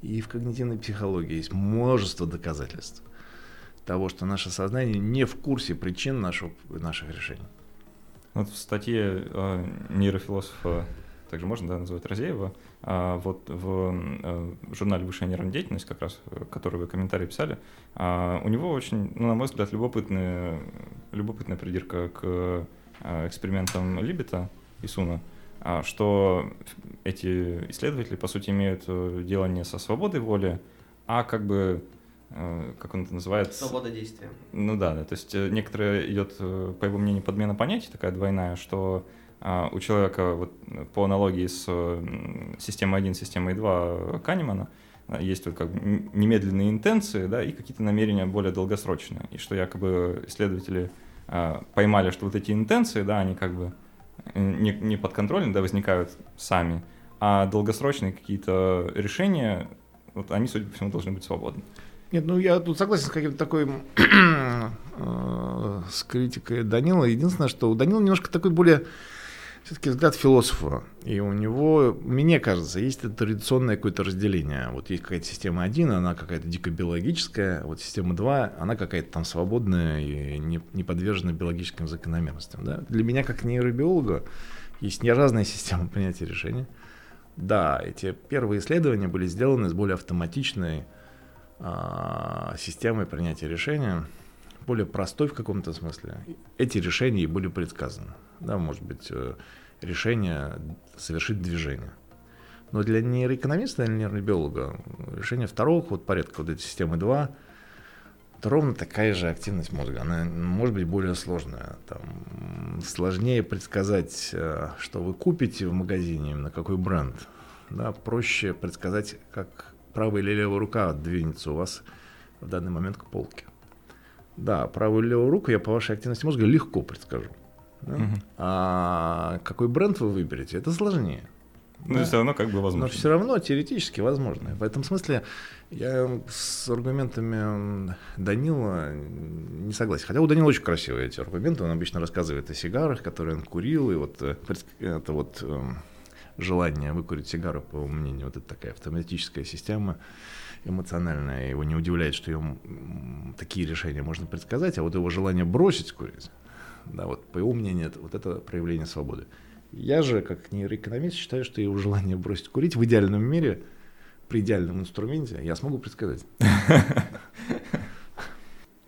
и в когнитивной психологии есть множество доказательств того, что наше сознание не в курсе причин нашего, наших решений. Вот в статье э, нейрофилософа, также можно да, назвать Розеева, а вот в, э, журнале «Высшая нервная деятельность», как раз, который вы комментарий писали, а у него очень, ну, на мой взгляд, любопытная, любопытная придирка к э, экспериментам Либета и Суна, а, что эти исследователи, по сути, имеют э, дело не со свободой воли, а как бы, э, как он это называет? Свобода действия. Ну да, да, то есть э, некоторые идет, по его мнению, подмена понятий такая двойная, что а, у человека вот по аналогии с системой 1, системой 2 Канемана есть вот как бы немедленные интенции, да, и какие-то намерения более долгосрочные, и что якобы исследователи а, поймали, что вот эти интенции, да, они как бы не, не подконтрольны, да, возникают сами, а долгосрочные какие-то решения, вот они, судя по всему, должны быть свободны. Нет, ну я тут согласен с каким-то такой [CLEARS THROAT] э, с критикой Данила. Единственное, что у Данила немножко такой более все-таки взгляд философа. И у него, мне кажется, есть традиционное какое-то разделение. Вот есть какая-то система 1, она какая-то дико биологическая, вот система 2, она какая-то там свободная и не, не подвержена биологическим закономерностям. Да? Для меня, как нейробиолога, есть не разные системы принятия решений. Да, эти первые исследования были сделаны с более автоматичной а, системой принятия решения, более простой в каком-то смысле. Эти решения и были предсказаны да, может быть, э, решение совершить движение. Но для нейроэкономиста или нейробиолога решение второго вот порядка вот этой системы 2 это ровно такая же активность мозга. Она может быть более сложная. Там, сложнее предсказать, э, что вы купите в магазине, на какой бренд. Да, проще предсказать, как правая или левая рука двинется у вас в данный момент к полке. Да, правую или левую руку я по вашей активности мозга легко предскажу. Да? Угу. А какой бренд вы выберете, это сложнее. Но да. все равно как бы возможно. Но все равно теоретически возможно. В этом смысле я с аргументами Данила не согласен. Хотя у Данила очень красивые эти аргументы. Он обычно рассказывает о сигарах, которые он курил, и вот э, это вот эм, желание выкурить сигару, по моему мнению, вот это такая автоматическая система эмоциональная. Его не удивляет, что его такие решения можно предсказать, а вот его желание бросить курить, да, вот по его мнению, это, вот это проявление свободы. Я же, как нейроэкономист, считаю, что его желание бросить курить в идеальном мире, при идеальном инструменте, я смогу предсказать.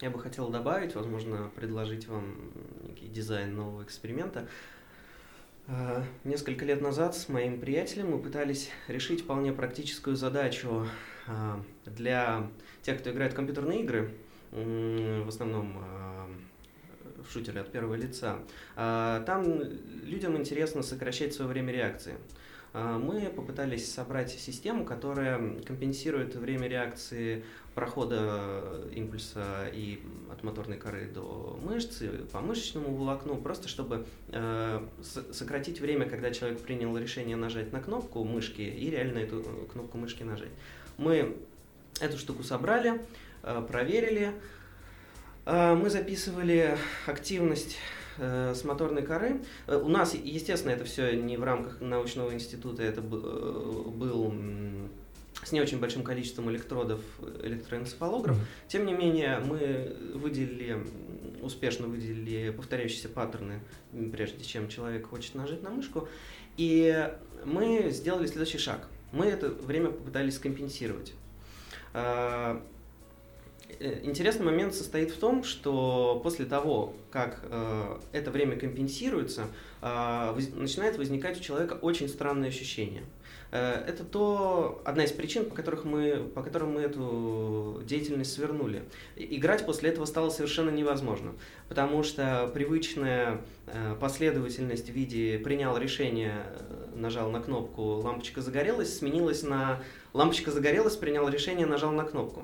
Я бы хотел добавить, возможно, предложить вам некий дизайн нового эксперимента. А, несколько лет назад с моим приятелем мы пытались решить вполне практическую задачу а, для тех, кто играет в компьютерные игры, в основном а, в шутеры от первого лица. Там людям интересно сокращать свое время реакции. Мы попытались собрать систему, которая компенсирует время реакции прохода импульса и от моторной коры до мышцы по мышечному волокну, просто чтобы э, сократить время, когда человек принял решение нажать на кнопку мышки и реально эту кнопку мышки нажать. Мы эту штуку собрали, проверили, мы записывали активность э, с моторной коры. Э, у нас, естественно, это все не в рамках научного института, это был, с не очень большим количеством электродов электроэнцефалограф. Тем не менее, мы выделили, успешно выделили повторяющиеся паттерны, прежде чем человек хочет нажать на мышку. И мы сделали следующий шаг. Мы это время попытались компенсировать. Э, интересный момент состоит в том, что после того, как э, это время компенсируется, э, начинает возникать у человека очень странное ощущение – Э, это то, одна из причин, по, которых мы, по которым мы эту деятельность свернули. Играть после этого стало совершенно невозможно, потому что привычная э, последовательность в виде принял решение, нажал на кнопку, лампочка загорелась, сменилась на лампочка загорелась, принял решение, нажал на кнопку.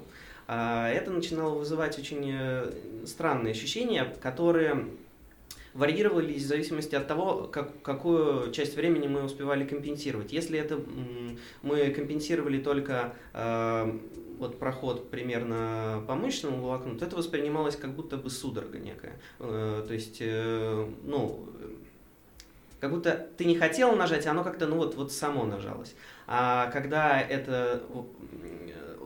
А это начинало вызывать очень странные ощущения, которые варьировались в зависимости от того, как, какую часть времени мы успевали компенсировать. Если это мы компенсировали только э, вот проход примерно по мышечному волокну, то это воспринималось как будто бы судорога некая. Э, то есть, э, ну, как будто ты не хотел нажать, а оно как-то, ну вот, вот само нажалось. А когда это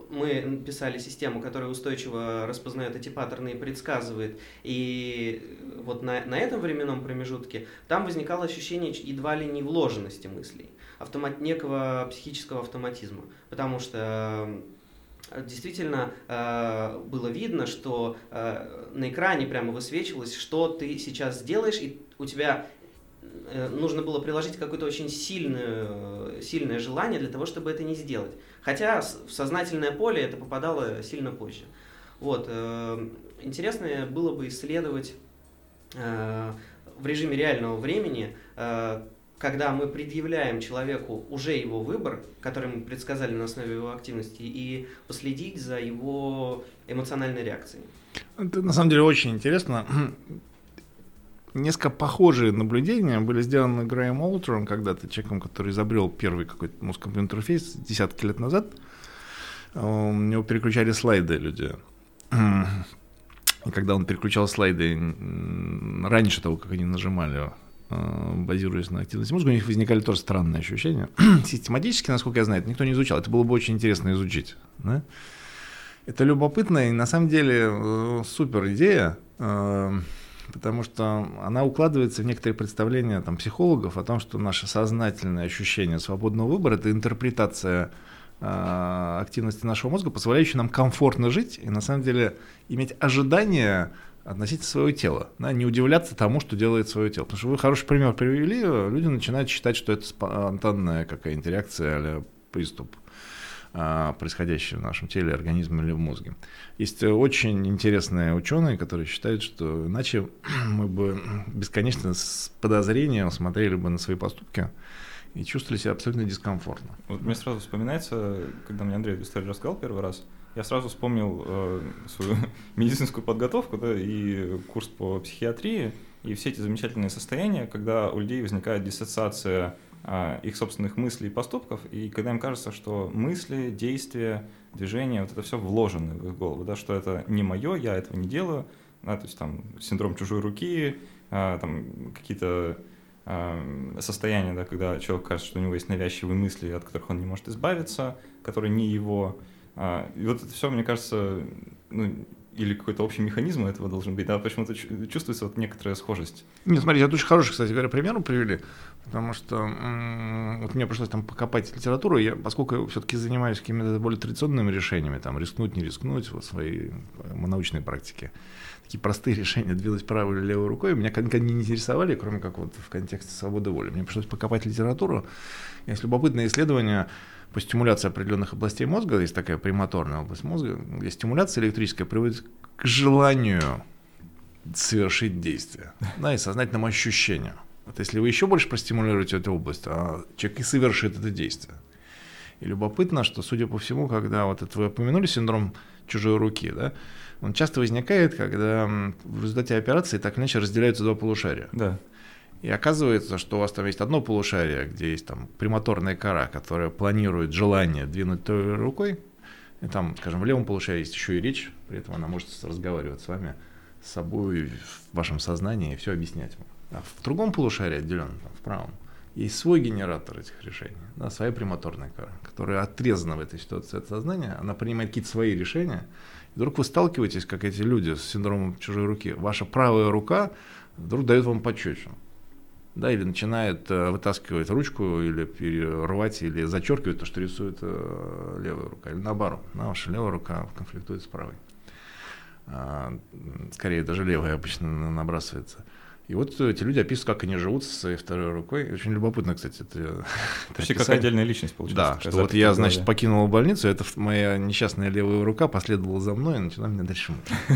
мы писали систему, которая устойчиво распознает эти паттерны и предсказывает. И вот на, на этом временном промежутке там возникало ощущение едва ли не вложенности мыслей, автомат, некого психического автоматизма. Потому что э, действительно э, было видно, что э, на экране прямо высвечивалось, что ты сейчас сделаешь, и у тебя Э, нужно было приложить какое-то очень сильное, сильное желание для того, чтобы это не сделать. Хотя в сознательное поле это попадало сильно позже. Вот. Э, интересно было бы исследовать э, в режиме реального времени, когда мы предъявляем человеку уже его выбор, который мы предсказали на основе его активности, и последить за его эмоциональной реакцией. Это на самом деле очень интересно несколько похожие наблюдения были сделаны Грэем Олтером когда-то, человеком, который изобрел первый какой-то мозг-компьютер интерфейс десятки лет назад. У него переключали слайды люди. И когда он переключал слайды раньше того, как они нажимали, э, базируясь на активности мозга, у них возникали тоже странные ощущения. [CLEARS THROAT] Систематически, насколько я знаю, это никто не изучал. Это было бы очень интересно изучить. Да? Это любопытно и на самом деле э, супер идея. Э, потому что она укладывается в некоторые представления там, психологов о том, что наше сознательное ощущение свободного выбора – это интерпретация э, активности нашего мозга, позволяющая нам комфортно жить и на самом деле иметь ожидания относительно своего тела, да, не удивляться тому, что делает свое тело. Потому что вы хороший пример привели, люди начинают считать, что это спонтанная какая-нибудь реакция а приступ. А, происходящее в нашем теле, организме или в мозге. Есть очень интересные ученые, которые считают, что иначе [CLEARS THROAT] мы бы бесконечно с подозрением смотрели бы на свои поступки и чувствовали себя абсолютно дискомфортно. Вот мне сразу вспоминается, когда мне Андрей эту историю рассказал первый раз, я сразу вспомнил э, свою [LAUGHS] медицинскую подготовку да, и курс по психиатрии, и все эти замечательные состояния, когда у людей возникает диссоциация их собственных мыслей и поступков, и когда им кажется, что мысли, действия, движения, вот это все вложено в их голову, да, что это не мое, я этого не делаю, да, то есть там синдром чужой руки, а, там какие-то э, состояние, да, когда человек кажется, что у него есть навязчивые мысли, от которых он не может избавиться, которые не его. А, и вот это все, мне кажется, ну, или какой-то общий механизм у этого должен быть, да, почему-то чувствуется вот некоторая схожесть. Нет, смотрите, это очень хороший, кстати говоря, пример привели, потому что вот мне пришлось там покопать литературу, я, поскольку все-таки занимаюсь какими-то более традиционными решениями, там, рискнуть, не рискнуть, вот своей э, научной практике, такие простые [LAUGHS] решения, двигать правой или левой рукой, меня никогда не интересовали, кроме как вот в контексте свободы воли. Мне пришлось покопать литературу, есть любопытное исследование, по стимуляции определенных областей мозга, есть такая премоторная область мозга, где стимуляция электрическая приводит к желанию совершить действие, да, и сознательному ощущению. Вот если вы еще больше простимулируете эту область, а человек и совершит это действие. И любопытно, что, судя по всему, когда вот это вы упомянули синдром чужой руки, да, он часто возникает, когда в результате операции так или иначе разделяются два полушария. Да. И оказывается, что у вас там есть одно полушарие, где есть там премоторная кора, которая планирует желание двинуть той рукой. И там, скажем, в левом полушарии есть еще и речь, при этом она может разговаривать с вами, с собой, в вашем сознании и все объяснять вам. А в другом полушарии, отделенном, там, в правом, есть свой генератор этих решений, да, своя премоторная кора, которая отрезана в этой ситуации от сознания, она принимает какие-то свои решения. И вдруг вы сталкиваетесь, как эти люди с синдромом чужой руки. Ваша правая рука вдруг дает вам пощечину да, или начинает э, вытаскивать ручку, или рвать, или зачеркивать то, что рисует э, левая рука, или наоборот, да, ваша левая рука конфликтует с правой. А, скорее, даже левая обычно набрасывается. И вот эти люди описывают, как они живут со своей второй рукой. Очень любопытно, кстати, это. [LAUGHS] Почти как отдельная личность получается. Да, что вот я, значит, покинул больницу, это моя несчастная левая рука последовала за мной и начала меня дальше. [LAUGHS]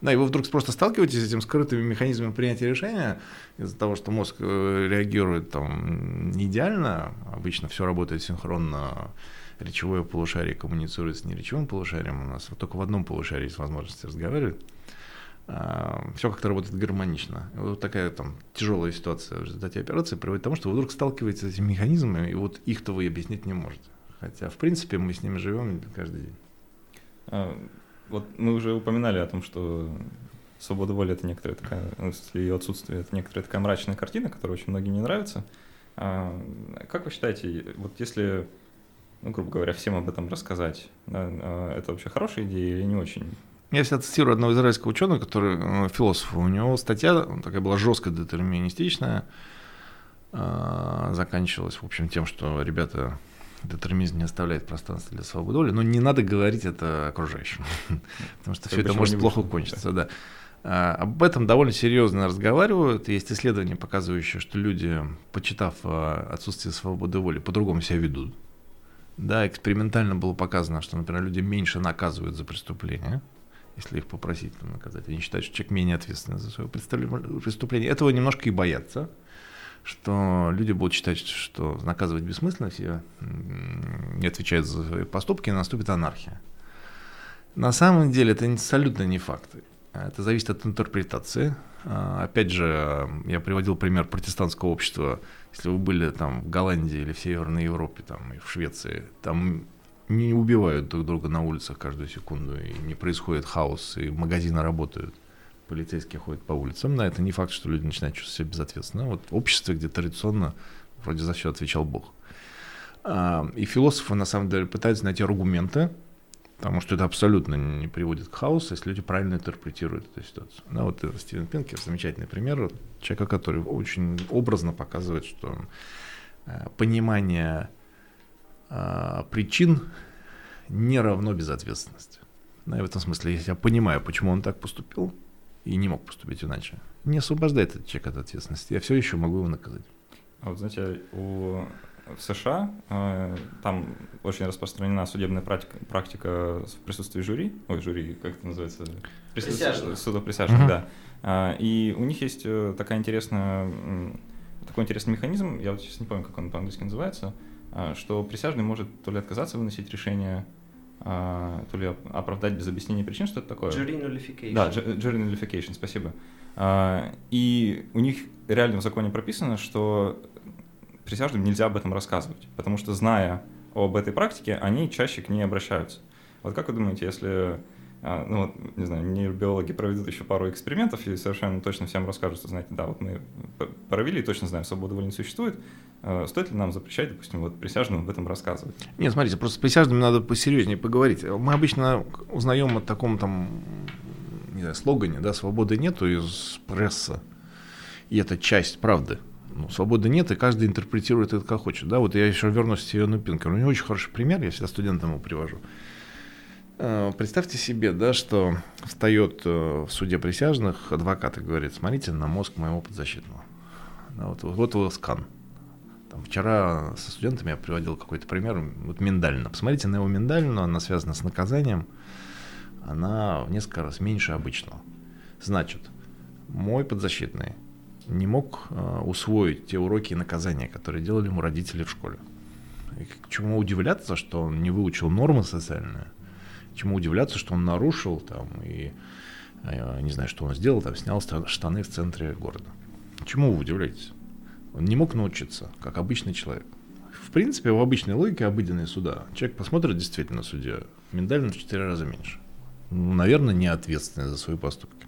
Да, и вы вдруг просто сталкиваетесь с этим скрытыми механизмами принятия решения из-за того, что мозг э, реагирует там не идеально, обычно все работает синхронно, речевое полушарие коммуницирует с неречевым полушарием, у нас вот только в одном полушарии есть возможность разговаривать. А, все как-то работает гармонично. И вот такая там тяжелая ситуация в результате операции приводит к тому, что вы вдруг сталкиваетесь с этими механизмами, и вот их-то вы объяснить не можете. Хотя, в принципе, мы с ними живем каждый день. А, вот мы уже упоминали о том, что свобода воли это некоторая такая, ну, ее отсутствие это некоторая такая мрачная картина, которая очень многим не нравится. А, как вы считаете, вот если, ну, грубо говоря, всем об этом рассказать, да, а, это вообще хорошая идея или не очень? Я всегда цитирую одного израильского ученого, который э, философ. У него статья такая была жестко детерминистичная, э, заканчивалась, в общем, тем, что ребята детерминизм не оставляет пространства для свободы воли, но не надо говорить это окружающим, [LAUGHS] потому что все это может плохо кончиться. Да. А, об этом довольно серьезно разговаривают. Есть исследования, показывающие, что люди, почитав отсутствие свободы воли, по-другому себя ведут. Да, экспериментально было показано, что, например, люди меньше наказывают за преступления, если их попросить там, наказать. Они считают, что человек менее ответственный за свое преступление. Этого немножко и боятся, что люди будут считать, что наказывать бессмысленно, все не отвечают за свои поступки, и наступит анархия. На самом деле это абсолютно не факты. Это зависит от интерпретации. А, опять же, я приводил пример протестантского общества. Если вы были там в Голландии или в Северной Европе, там, и в Швеции, там не убивают друг друга на улицах каждую секунду, и не происходит хаос, и магазины работают, полицейские ходят по улицам. Да, это не факт, что люди начинают чувствовать себя безответственно. Вот в обществе, где традиционно вроде за все отвечал Бог. А, и философы, на самом деле, пытаются найти аргументы, потому что это абсолютно не приводит к хаосу, если люди правильно интерпретируют эту ситуацию. Да, вот Стивен Пинкер, замечательный пример человека, который очень образно показывает, что э, понимание причин не равно безответственности. Да, и в этом смысле, если я понимаю, почему он так поступил и не мог поступить иначе, не освобождает этот человек от ответственности, я все еще могу его наказать. А вот знаете, у в США э, там очень распространена судебная практика, практика в присутствии жюри, ой, жюри, как это называется? Присяжных. Судоприсяжных, uh-huh. да. Э, и у них есть э, такая интересная, такой интересный механизм, я вот сейчас не помню, как он по-английски называется, а, что присяжный может то ли отказаться выносить решение, а, то ли оправдать без объяснения причин, что это такое. Jury nullification. Да, jury nullification, спасибо. А, и у них реально в законе прописано, что присяжным нельзя об этом рассказывать, потому что, зная об этой практике, они чаще к ней обращаются. Вот как вы думаете, если а, ну вот, не знаю, нейробиологи проведут еще пару экспериментов и совершенно точно всем расскажут, что, знаете, да, вот мы провели и точно знаем, свобода воли не существует, а, стоит ли нам запрещать, допустим, вот присяжным об этом рассказывать? Нет, смотрите, просто с присяжными надо посерьезнее поговорить. Мы обычно узнаем о таком там, не знаю, слогане, да, свободы нету из пресса, и это часть правды. Ну, свободы нет, и каждый интерпретирует это как хочет. Да, вот я еще вернусь к Стивену Пинкеру. У него очень хороший пример, я всегда студентам его привожу. Э, представьте себе, да, что встает э, в суде присяжных адвокат и говорит, смотрите на мозг моего подзащитного. Да, вот, вот его скан. Там, вчера со студентами я приводил какой-то пример, вот миндалина. Посмотрите на его миндалину, она связана с наказанием, она в несколько раз меньше обычного. Значит, мой подзащитный не мог э, усвоить те уроки и наказания, которые делали ему родители в школе. И к чему удивляться, что он не выучил нормы социальные, Чему удивляться, что он нарушил там и э, не знаю, что он сделал, там снял штаны в центре города. Чему вы удивляетесь? Он не мог научиться, как обычный человек. В принципе, в обычной логике обыденные суда человек посмотрит действительно судья миндально в 4 раза меньше. Ну, наверное, не ответственный за свои поступки.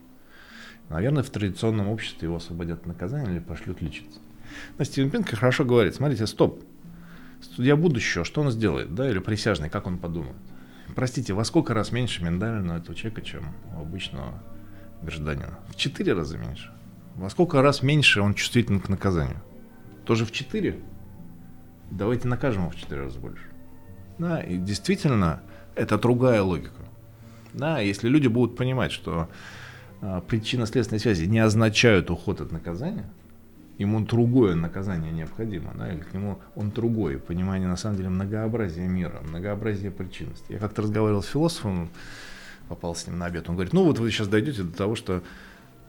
Наверное, в традиционном обществе его освободят от наказания или пошлют лечиться. Но Стивен Пинк хорошо говорит, смотрите, стоп, судья будущего, что он сделает, да, или присяжный, как он подумает? Простите, во сколько раз меньше миндалина у этого человека, чем у обычного гражданина? В четыре раза меньше. Во сколько раз меньше он чувствителен к наказанию? Тоже в четыре? Давайте накажем его в четыре раза больше. Да, и действительно, это другая логика. Да, если люди будут понимать, что а, причинно-следственные связи не означают уход от наказания, ему другое наказание необходимо, да, или к нему он другой, понимание на самом деле многообразия мира, многообразия причинности. Я как-то разговаривал с философом, попал с ним на обед, он говорит, ну вот вы сейчас дойдете до того, что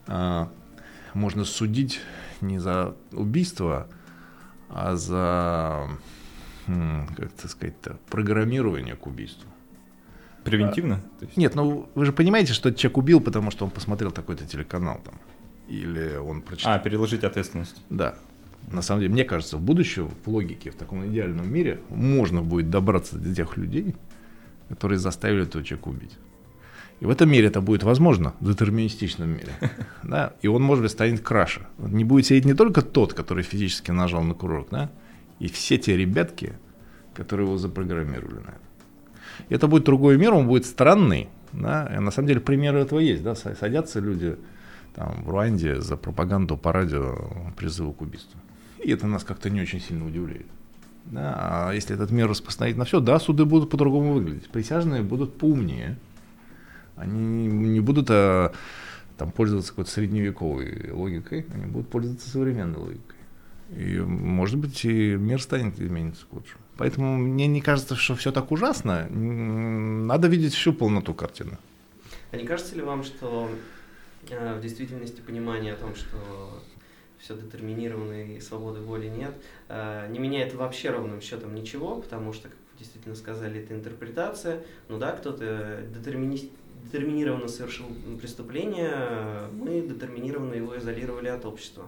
а, можно судить не за убийство, а за, как это сказать-то, программирование к убийству. Превентивно? А, есть... Нет, ну вы же понимаете, что человек убил, потому что он посмотрел такой-то телеканал там или он прочитал. А, переложить ответственность. Да. На самом деле, мне кажется, в будущем, в логике, в таком идеальном мире, можно будет добраться до тех людей, которые заставили этого человека убить. И в этом мире это будет возможно, в детерминистичном мире. [LAUGHS] Да? И он, может быть, станет краше. Не будет сидеть не только тот, который физически нажал на курок, да? и все те ребятки, которые его запрограммировали на это. И это будет другой мир, он будет странный. Да? И на самом деле примеры этого есть. Да? Садятся люди, там, в Руанде за пропаганду по радио призыва к убийству. И это нас как-то не очень сильно удивляет. Да, а если этот мир распространить на все, да, суды будут по-другому выглядеть. Присяжные будут поумнее. Они не будут а, там, пользоваться какой-то средневековой логикой, они будут пользоваться современной логикой. И, может быть, и мир станет измениться к лучшему. Поэтому мне не кажется, что все так ужасно. Надо видеть всю полноту картины. А не кажется ли вам, что Э, в действительности понимание о том, что все детерминировано и свободы воли нет, э, не меняет вообще ровным счетом ничего, потому что, как вы действительно сказали, это интерпретация. Ну да, кто-то детермини... детерминированно совершил преступление, мы детерминированно его изолировали от общества.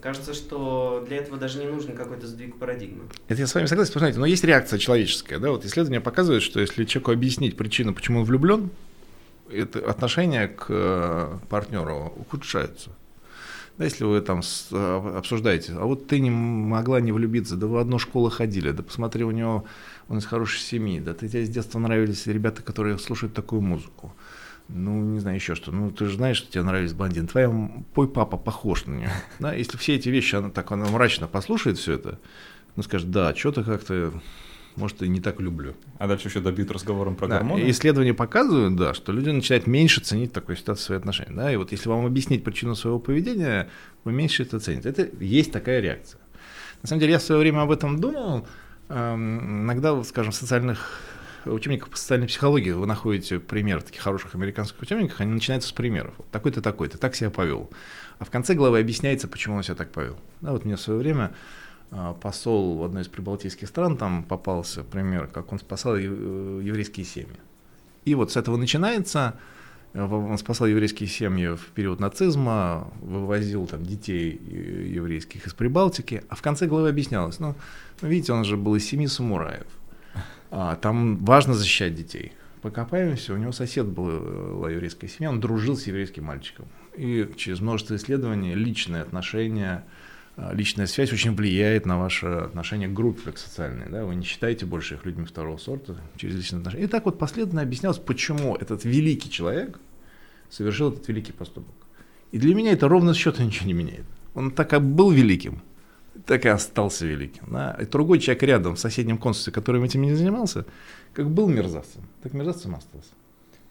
Кажется, что для этого даже не нужен какой-то сдвиг парадигмы. Это я с вами согласен, посмотрите, но есть реакция человеческая. Да? Вот исследования показывают, что если человеку объяснить причину, почему он влюблен, это отношение к э, партнеру ухудшаются. Да, если вы там э, обсуждаете, а вот ты не могла не влюбиться, да вы в одну школу ходили, да посмотри, у него он из хорошей семьи, да ты тебе с детства нравились ребята, которые слушают такую музыку. Ну, не знаю, еще что. Ну, ты же знаешь, что тебе нравились блондин. Твой пой папа похож на нее. [LAUGHS] Да, если все эти вещи, она так она мрачно послушает все это, ну, скажет, да, что-то как-то может, и не так люблю. А дальше еще добьют разговором про да, гормоны? Исследования показывают, да, что люди начинают меньше ценить такой ситуации свои отношения. Да, и вот если вам объяснить причину своего поведения, вы меньше это цените. Это есть такая реакция. На самом деле, я в свое время об этом думал. Эм, иногда, скажем, в социальных учебниках по социальной психологии вы находите пример таких хороших американских учебниках, они начинаются с примеров. Вот такой-то, такой-то, так себя повел. А в конце главы объясняется, почему он себя так повел. Да, вот мне в свое время а, посол в одной из прибалтийских стран, там попался пример, как он спасал э, еврейские семьи. И вот с этого начинается, э, он спасал еврейские семьи в период нацизма, вывозил там детей э, еврейских из Прибалтики, а в конце главы объяснялось, ну, видите, он же был из семьи самураев, а, там важно защищать детей. покопаемся, у него сосед был э, еврейская семья, он дружил с еврейским мальчиком. И через множество исследований личные отношения, э, личная связь очень влияет на ваше отношение к группе как социальной. Да? Вы не считаете больше их людьми второго сорта через личные отношения. И так вот последовательно объяснялось, почему этот великий человек совершил этот великий поступок. И для меня это ровно счета [LAUGHS] ничего не меняет. Он так и был великим, так и остался великим. Да? И другой человек рядом, в соседнем консульстве, который этим не занимался, как был мерзавцем, так мерзавцем остался.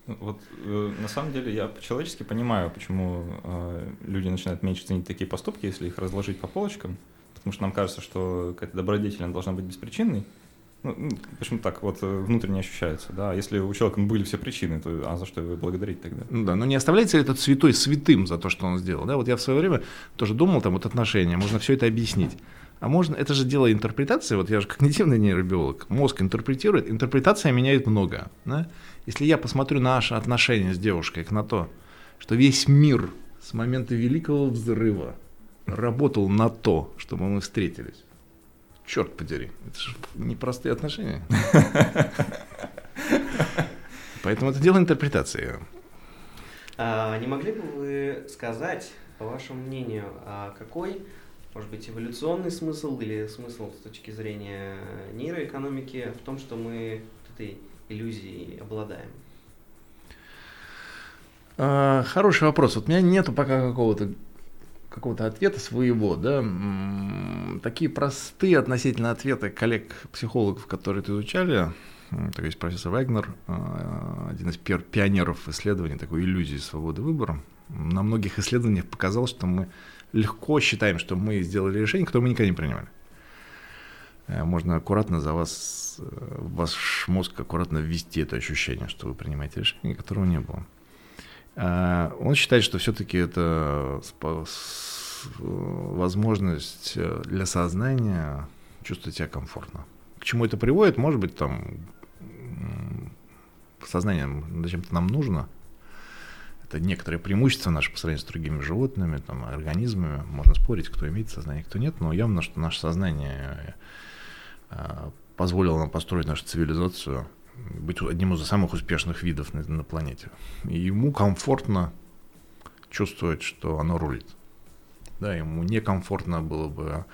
Вот э, на самом деле я по-человечески понимаю, почему э, люди начинают меньше ценить такие поступки, если их разложить по полочкам, потому что нам кажется, что какая-то добродетель должна быть беспричинной. Ну, почему так вот э, внутренне ощущается, да? Если у человека были все причины, то а за что его благодарить тогда? Ну да, но не оставляется ли этот святой святым за то, что он сделал, да? Вот я в свое время тоже думал, там вот отношения, можно все это объяснить. А можно, это же дело интерпретации, вот я же когнитивный нейробиолог, мозг интерпретирует, интерпретация меняет много. Да? Если я посмотрю на наши отношения с девушкой, на то, что весь мир с момента Великого Взрыва работал на то, чтобы мы встретились, черт подери, это же непростые отношения. [LAUGHS] Поэтому это дело интерпретации. А, не могли бы вы сказать, по вашему мнению, а какой может быть, эволюционный смысл или смысл с точки зрения нейроэкономики в том, что мы этой иллюзией обладаем? А, хороший вопрос. Вот у меня нету пока какого-то какого-то ответа своего, да, такие простые относительно ответы коллег-психологов, которые это изучали, так есть профессор Вагнер, а, один из пионеров исследований такой иллюзии свободы выбора, на многих исследованиях показал, что мы легко считаем, что мы сделали решение, которое мы никогда не принимали. Э, можно аккуратно за вас, э, ваш мозг аккуратно ввести это ощущение, что вы принимаете решение, которого не было. Э, он считает, что все-таки это возможность для сознания чувствовать себя комфортно. К чему это приводит? Может быть, там сознание зачем-то нам нужно, это некоторые преимущества наши по сравнению с другими животными, там, организмами. Можно спорить, кто имеет сознание, кто нет, но явно, что наше сознание позволило нам построить нашу цивилизацию, быть одним из самых успешных видов на, на планете. И ему комфортно чувствовать, что оно рулит. Да, ему некомфортно было бы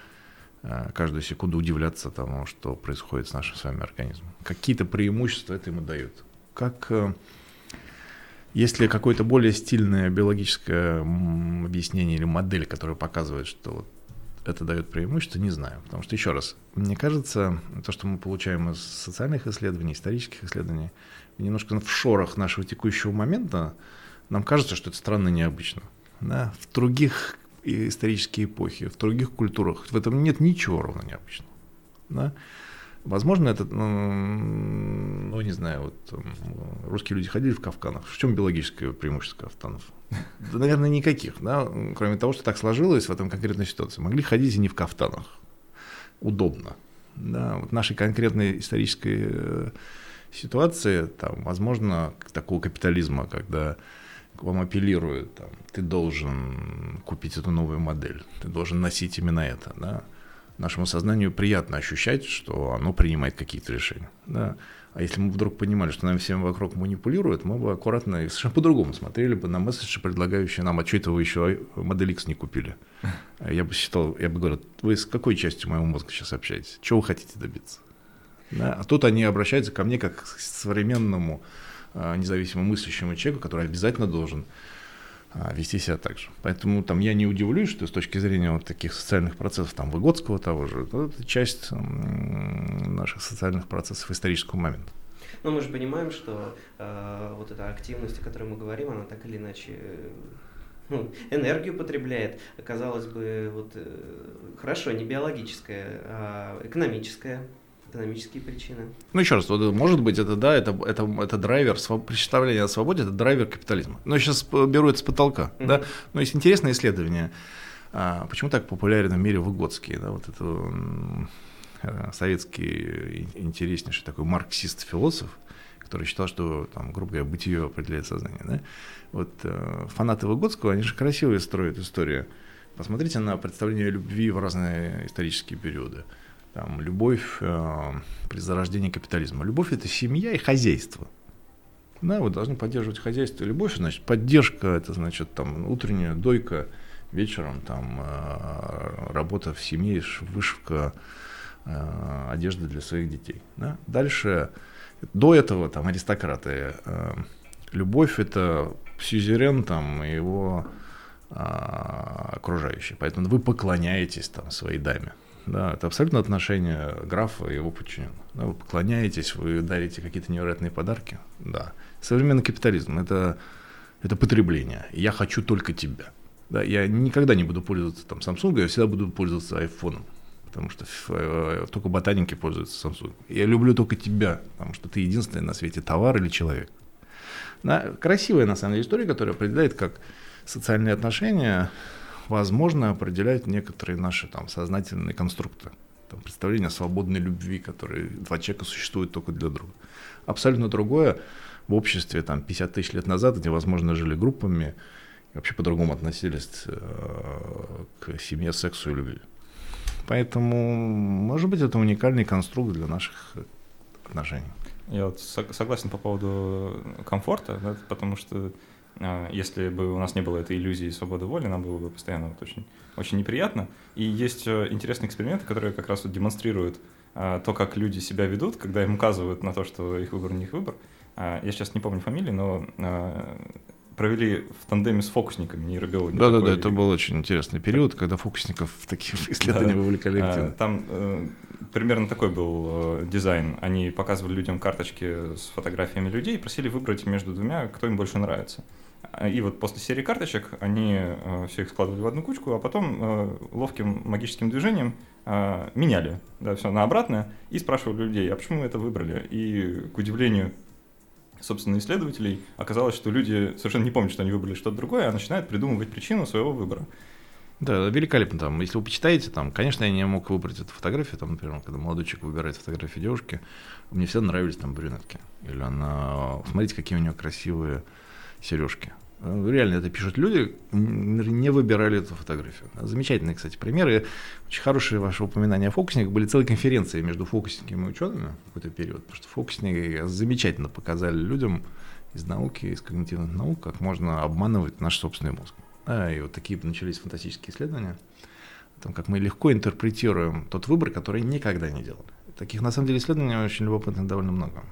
э, каждую секунду удивляться тому, что происходит с нашим с вами организмом. Какие-то преимущества это ему дают. Как э, есть ли какое-то более стильное биологическое объяснение или модель, которая показывает, что вот это дает преимущество, не знаю. Потому что, еще раз, мне кажется, то, что мы получаем из социальных исследований, исторических исследований, немножко в шорах нашего текущего момента, нам кажется, что это странно и необычно. Да? В других исторические эпохи, в других культурах в этом нет ничего ровно необычного. Да? Возможно, это, ну, ну, не знаю, вот русские люди ходили в кафтанах. В чем биологическое преимущество кафтанов? Да, наверное, никаких, да, кроме того, что так сложилось в этом конкретной ситуации. Могли ходить и не в кафтанах. Удобно. Да, вот в нашей конкретной исторической э, ситуации, там, возможно, такого капитализма, когда к вам апеллируют, там, ты должен купить эту новую модель, ты должен носить именно это, да, нашему сознанию приятно ощущать, что оно принимает какие-то решения. Да? А если мы вдруг понимали, что нам всем вокруг манипулируют, мы бы аккуратно и совершенно по-другому смотрели бы на месседжи, предлагающие нам, а что это вы еще модель X не купили? Я бы считал, я бы говорил, вы с какой частью моего мозга сейчас общаетесь? Чего вы хотите добиться? Да? А тут они обращаются ко мне как к современному а, независимо мыслящему человеку, который обязательно должен вести себя так же. Поэтому там я не удивлюсь, что с точки зрения вот таких социальных процессов, там, Выгодского того же, это часть наших социальных процессов исторического момента. Но мы же понимаем, что э, вот эта активность, о которой мы говорим, она так или иначе э, ну, энергию потребляет. Казалось бы, вот э, хорошо, не биологическая, а экономическая экономические причины. Ну, еще раз, может быть, это да, это, это, это драйвер, представление о свободе, это драйвер капитализма. Но сейчас беру это с потолка, mm-hmm. да. Но есть интересное исследование, а, почему так популярен в мире Выгодский, да, вот это э, советский интереснейший такой марксист-философ, который считал, что, там, грубо говоря, бытие определяет сознание. Да? Вот э, фанаты Выгодского, они же красивые строят историю. Посмотрите на представление любви в разные исторические периоды там, любовь э, при зарождении капитализма. Любовь – это семья и хозяйство. Да, вы должны поддерживать хозяйство. Любовь, значит, поддержка, это значит там утренняя дойка, вечером там э, работа в семье, вышивка э, одежды для своих детей. Да? Дальше, до этого там аристократы. Э, любовь это сюзерен там и его окружающие. Поэтому вы поклоняетесь там своей даме. Да, это абсолютно отношение графа и его подчиненных. Да, вы поклоняетесь, вы дарите какие-то невероятные подарки. Да. Современный капитализм это, это потребление. Я хочу только тебя. Да, я никогда не буду пользоваться там Samsung, я всегда буду пользоваться айфоном. Потому что э, только ботаники пользуются Samsung. Я люблю только тебя, потому что ты единственный на свете товар или человек. Да, красивая на самом деле история, которая определяет, как социальные отношения возможно определяют некоторые наши там сознательные конструкты. Там, представление о свободной любви, которые два человека существуют только для друга. Абсолютно другое в обществе там 50 тысяч лет назад, где, возможно, жили группами вообще по-другому относились э, к семье, сексу и любви. Поэтому, может быть, это уникальный конструкт для наших отношений. Я вот согласен по поводу комфорта, да, потому что если бы у нас не было этой иллюзии свободы воли, нам было бы постоянно вот очень, очень неприятно. И есть э, интересные эксперименты, которые как раз вот демонстрируют а, то, как люди себя ведут, когда им указывают на то, что их выбор не их выбор. А, я сейчас не помню фамилии, но провели в тандеме с фокусниками нейробиологи. Да, да, да, это был очень интересный период, когда фокусников в такие исследования [LAUGHS] да. вовлекали активно. Там э, примерно такой был э, дизайн. Они показывали людям карточки с фотографиями людей и просили выбрать между двумя, кто им больше нравится. И вот после серии карточек они э, все их складывали в одну кучку, а потом э, ловким магическим движением э, меняли да, все на обратное и спрашивали людей, а почему вы это выбрали? И, к удивлению собственно, исследователей, оказалось, что люди совершенно не помнят, что они выбрали что-то другое, а начинают придумывать причину своего выбора. Да, великолепно. Там, если вы почитаете, там, конечно, я не мог выбрать эту фотографию. Там, например, когда молодой человек выбирает фотографию девушки, мне всегда нравились там брюнетки. Или она, смотрите, какие у нее красивые сережки. Э, реально это пишут люди, не выбирали эту фотографию. Замечательные, кстати, примеры. Очень хорошие ваши упоминания о фокусниках. Были целые конференции между фокусниками и учеными в какой-то период. Потому что фокусники замечательно показали людям из науки, из когнитивных наук, как можно обманывать наш собственный мозг. И вот такие начались фантастические исследования. О том, как мы легко интерпретируем тот выбор, который никогда не делали. Таких, на самом деле, исследований очень любопытных довольно много.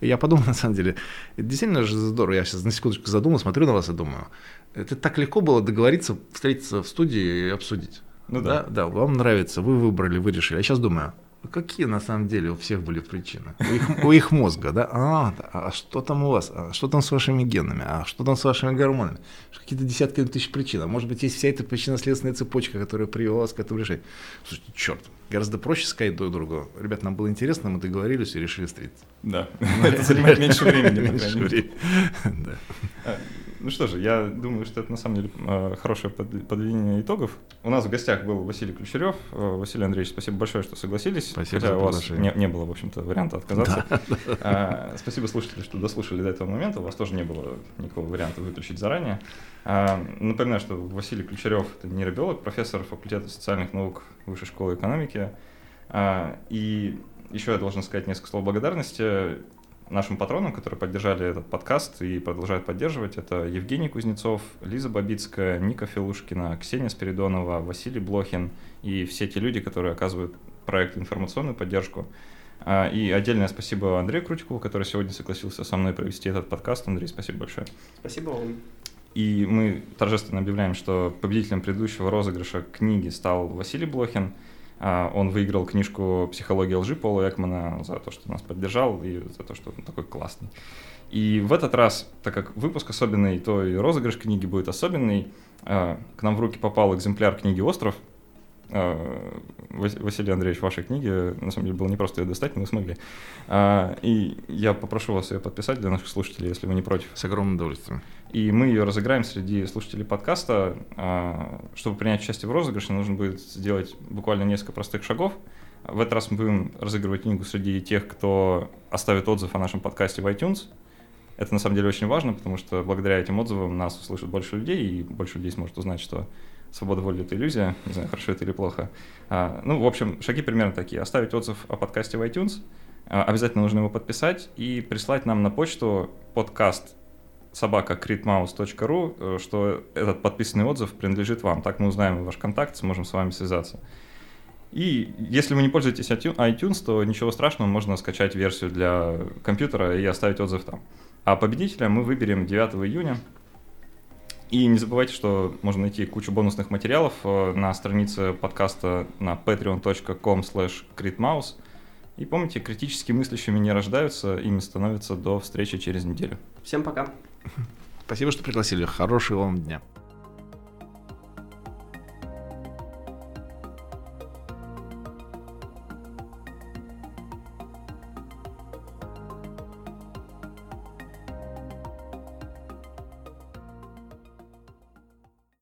Я подумал, [LAUGHS] на самом деле, это действительно же здорово. Я сейчас на секундочку задумал, смотрю на вас и думаю, это так легко было договориться, встретиться в студии и обсудить. Ну да. Да, да вам нравится, вы выбрали, вы решили. Я сейчас думаю, какие на самом деле у всех были причины? У их, у их мозга, да? А, а что там у вас? А что там с вашими генами? А что там с вашими гормонами? Какие-то десятки тысяч причин. А может быть, есть вся эта причинно-следственная цепочка, которая привела вас к этому решению. Слушайте, черт, гораздо проще сказать друг другу. Ребят, нам было интересно, мы договорились и решили встретиться. Да, это занимает меньше времени. Меньше времени. [LAUGHS] А, ну что же, я думаю, что это на самом деле а, хорошее подведение итогов. У нас в гостях был Василий Ключерев. А, Василий Андреевич, спасибо большое, что согласились. Спасибо Хотя у вас не, не было, в общем-то, варианта отказаться. Да. Спасибо слушатели, что дослушали до этого момента. У вас тоже не было никакого варианта выключить заранее. Напоминаю, что Василий Ключерев – это нейробиолог, профессор факультета социальных наук Высшей школы экономики. А, и еще я должен сказать несколько слов благодарности нашим патронам, которые поддержали этот подкаст и продолжают поддерживать. Это Евгений Кузнецов, Лиза Бабицкая, Ника Филушкина, Ксения Спиридонова, Василий Блохин и все те люди, которые оказывают проекту информационную поддержку. А, и отдельное спасибо Андрею Крутикову, который сегодня согласился со мной провести этот подкаст. Андрей, спасибо большое. Спасибо вам. И мы торжественно объявляем, что победителем предыдущего розыгрыша книги стал Василий Блохин. А, он выиграл книжку «Психология лжи» Пола Экмана за то, что нас поддержал и за то, что он такой классный. И в этот раз, так как выпуск особенный, то и розыгрыш книги будет особенный. А, к нам в руки попал экземпляр книги «Остров», Василий Андреевич, вашей книги, на самом деле было не просто ее достать, но вы смогли. А, и я попрошу вас ее подписать для наших слушателей, если вы не против. С огромным удовольствием. И мы ее разыграем среди слушателей подкаста. А, чтобы принять участие в розыгрыше, нужно будет сделать буквально несколько простых шагов. В этот раз мы будем разыгрывать книгу среди тех, кто оставит отзыв о нашем подкасте в iTunes. Это на самом деле очень важно, потому что благодаря этим отзывам нас услышат больше людей, и больше людей сможет узнать, что свобода воли — это иллюзия, не знаю, хорошо это или плохо. А, ну, в общем, шаги примерно такие. Оставить отзыв о подкасте в iTunes, А, обязательно нужно его подписать и прислать нам на почту подкаст собака critmouse.ru, э, что этот подписанный отзыв принадлежит вам. Так мы узнаем ваш контакт, сможем с вами связаться. И если вы не пользуетесь iTunes, то ничего страшного, можно скачать версию для компьютера и оставить отзыв там. А победителя мы выберем 9 июня. И не забывайте, что можно найти кучу бонусных материалов э, на странице подкаста на patreon.com slash И помните, критически мыслящими не рождаются, ими становятся до встречи через неделю. Всем пока. Спасибо, что пригласили. Хорошего вам дня.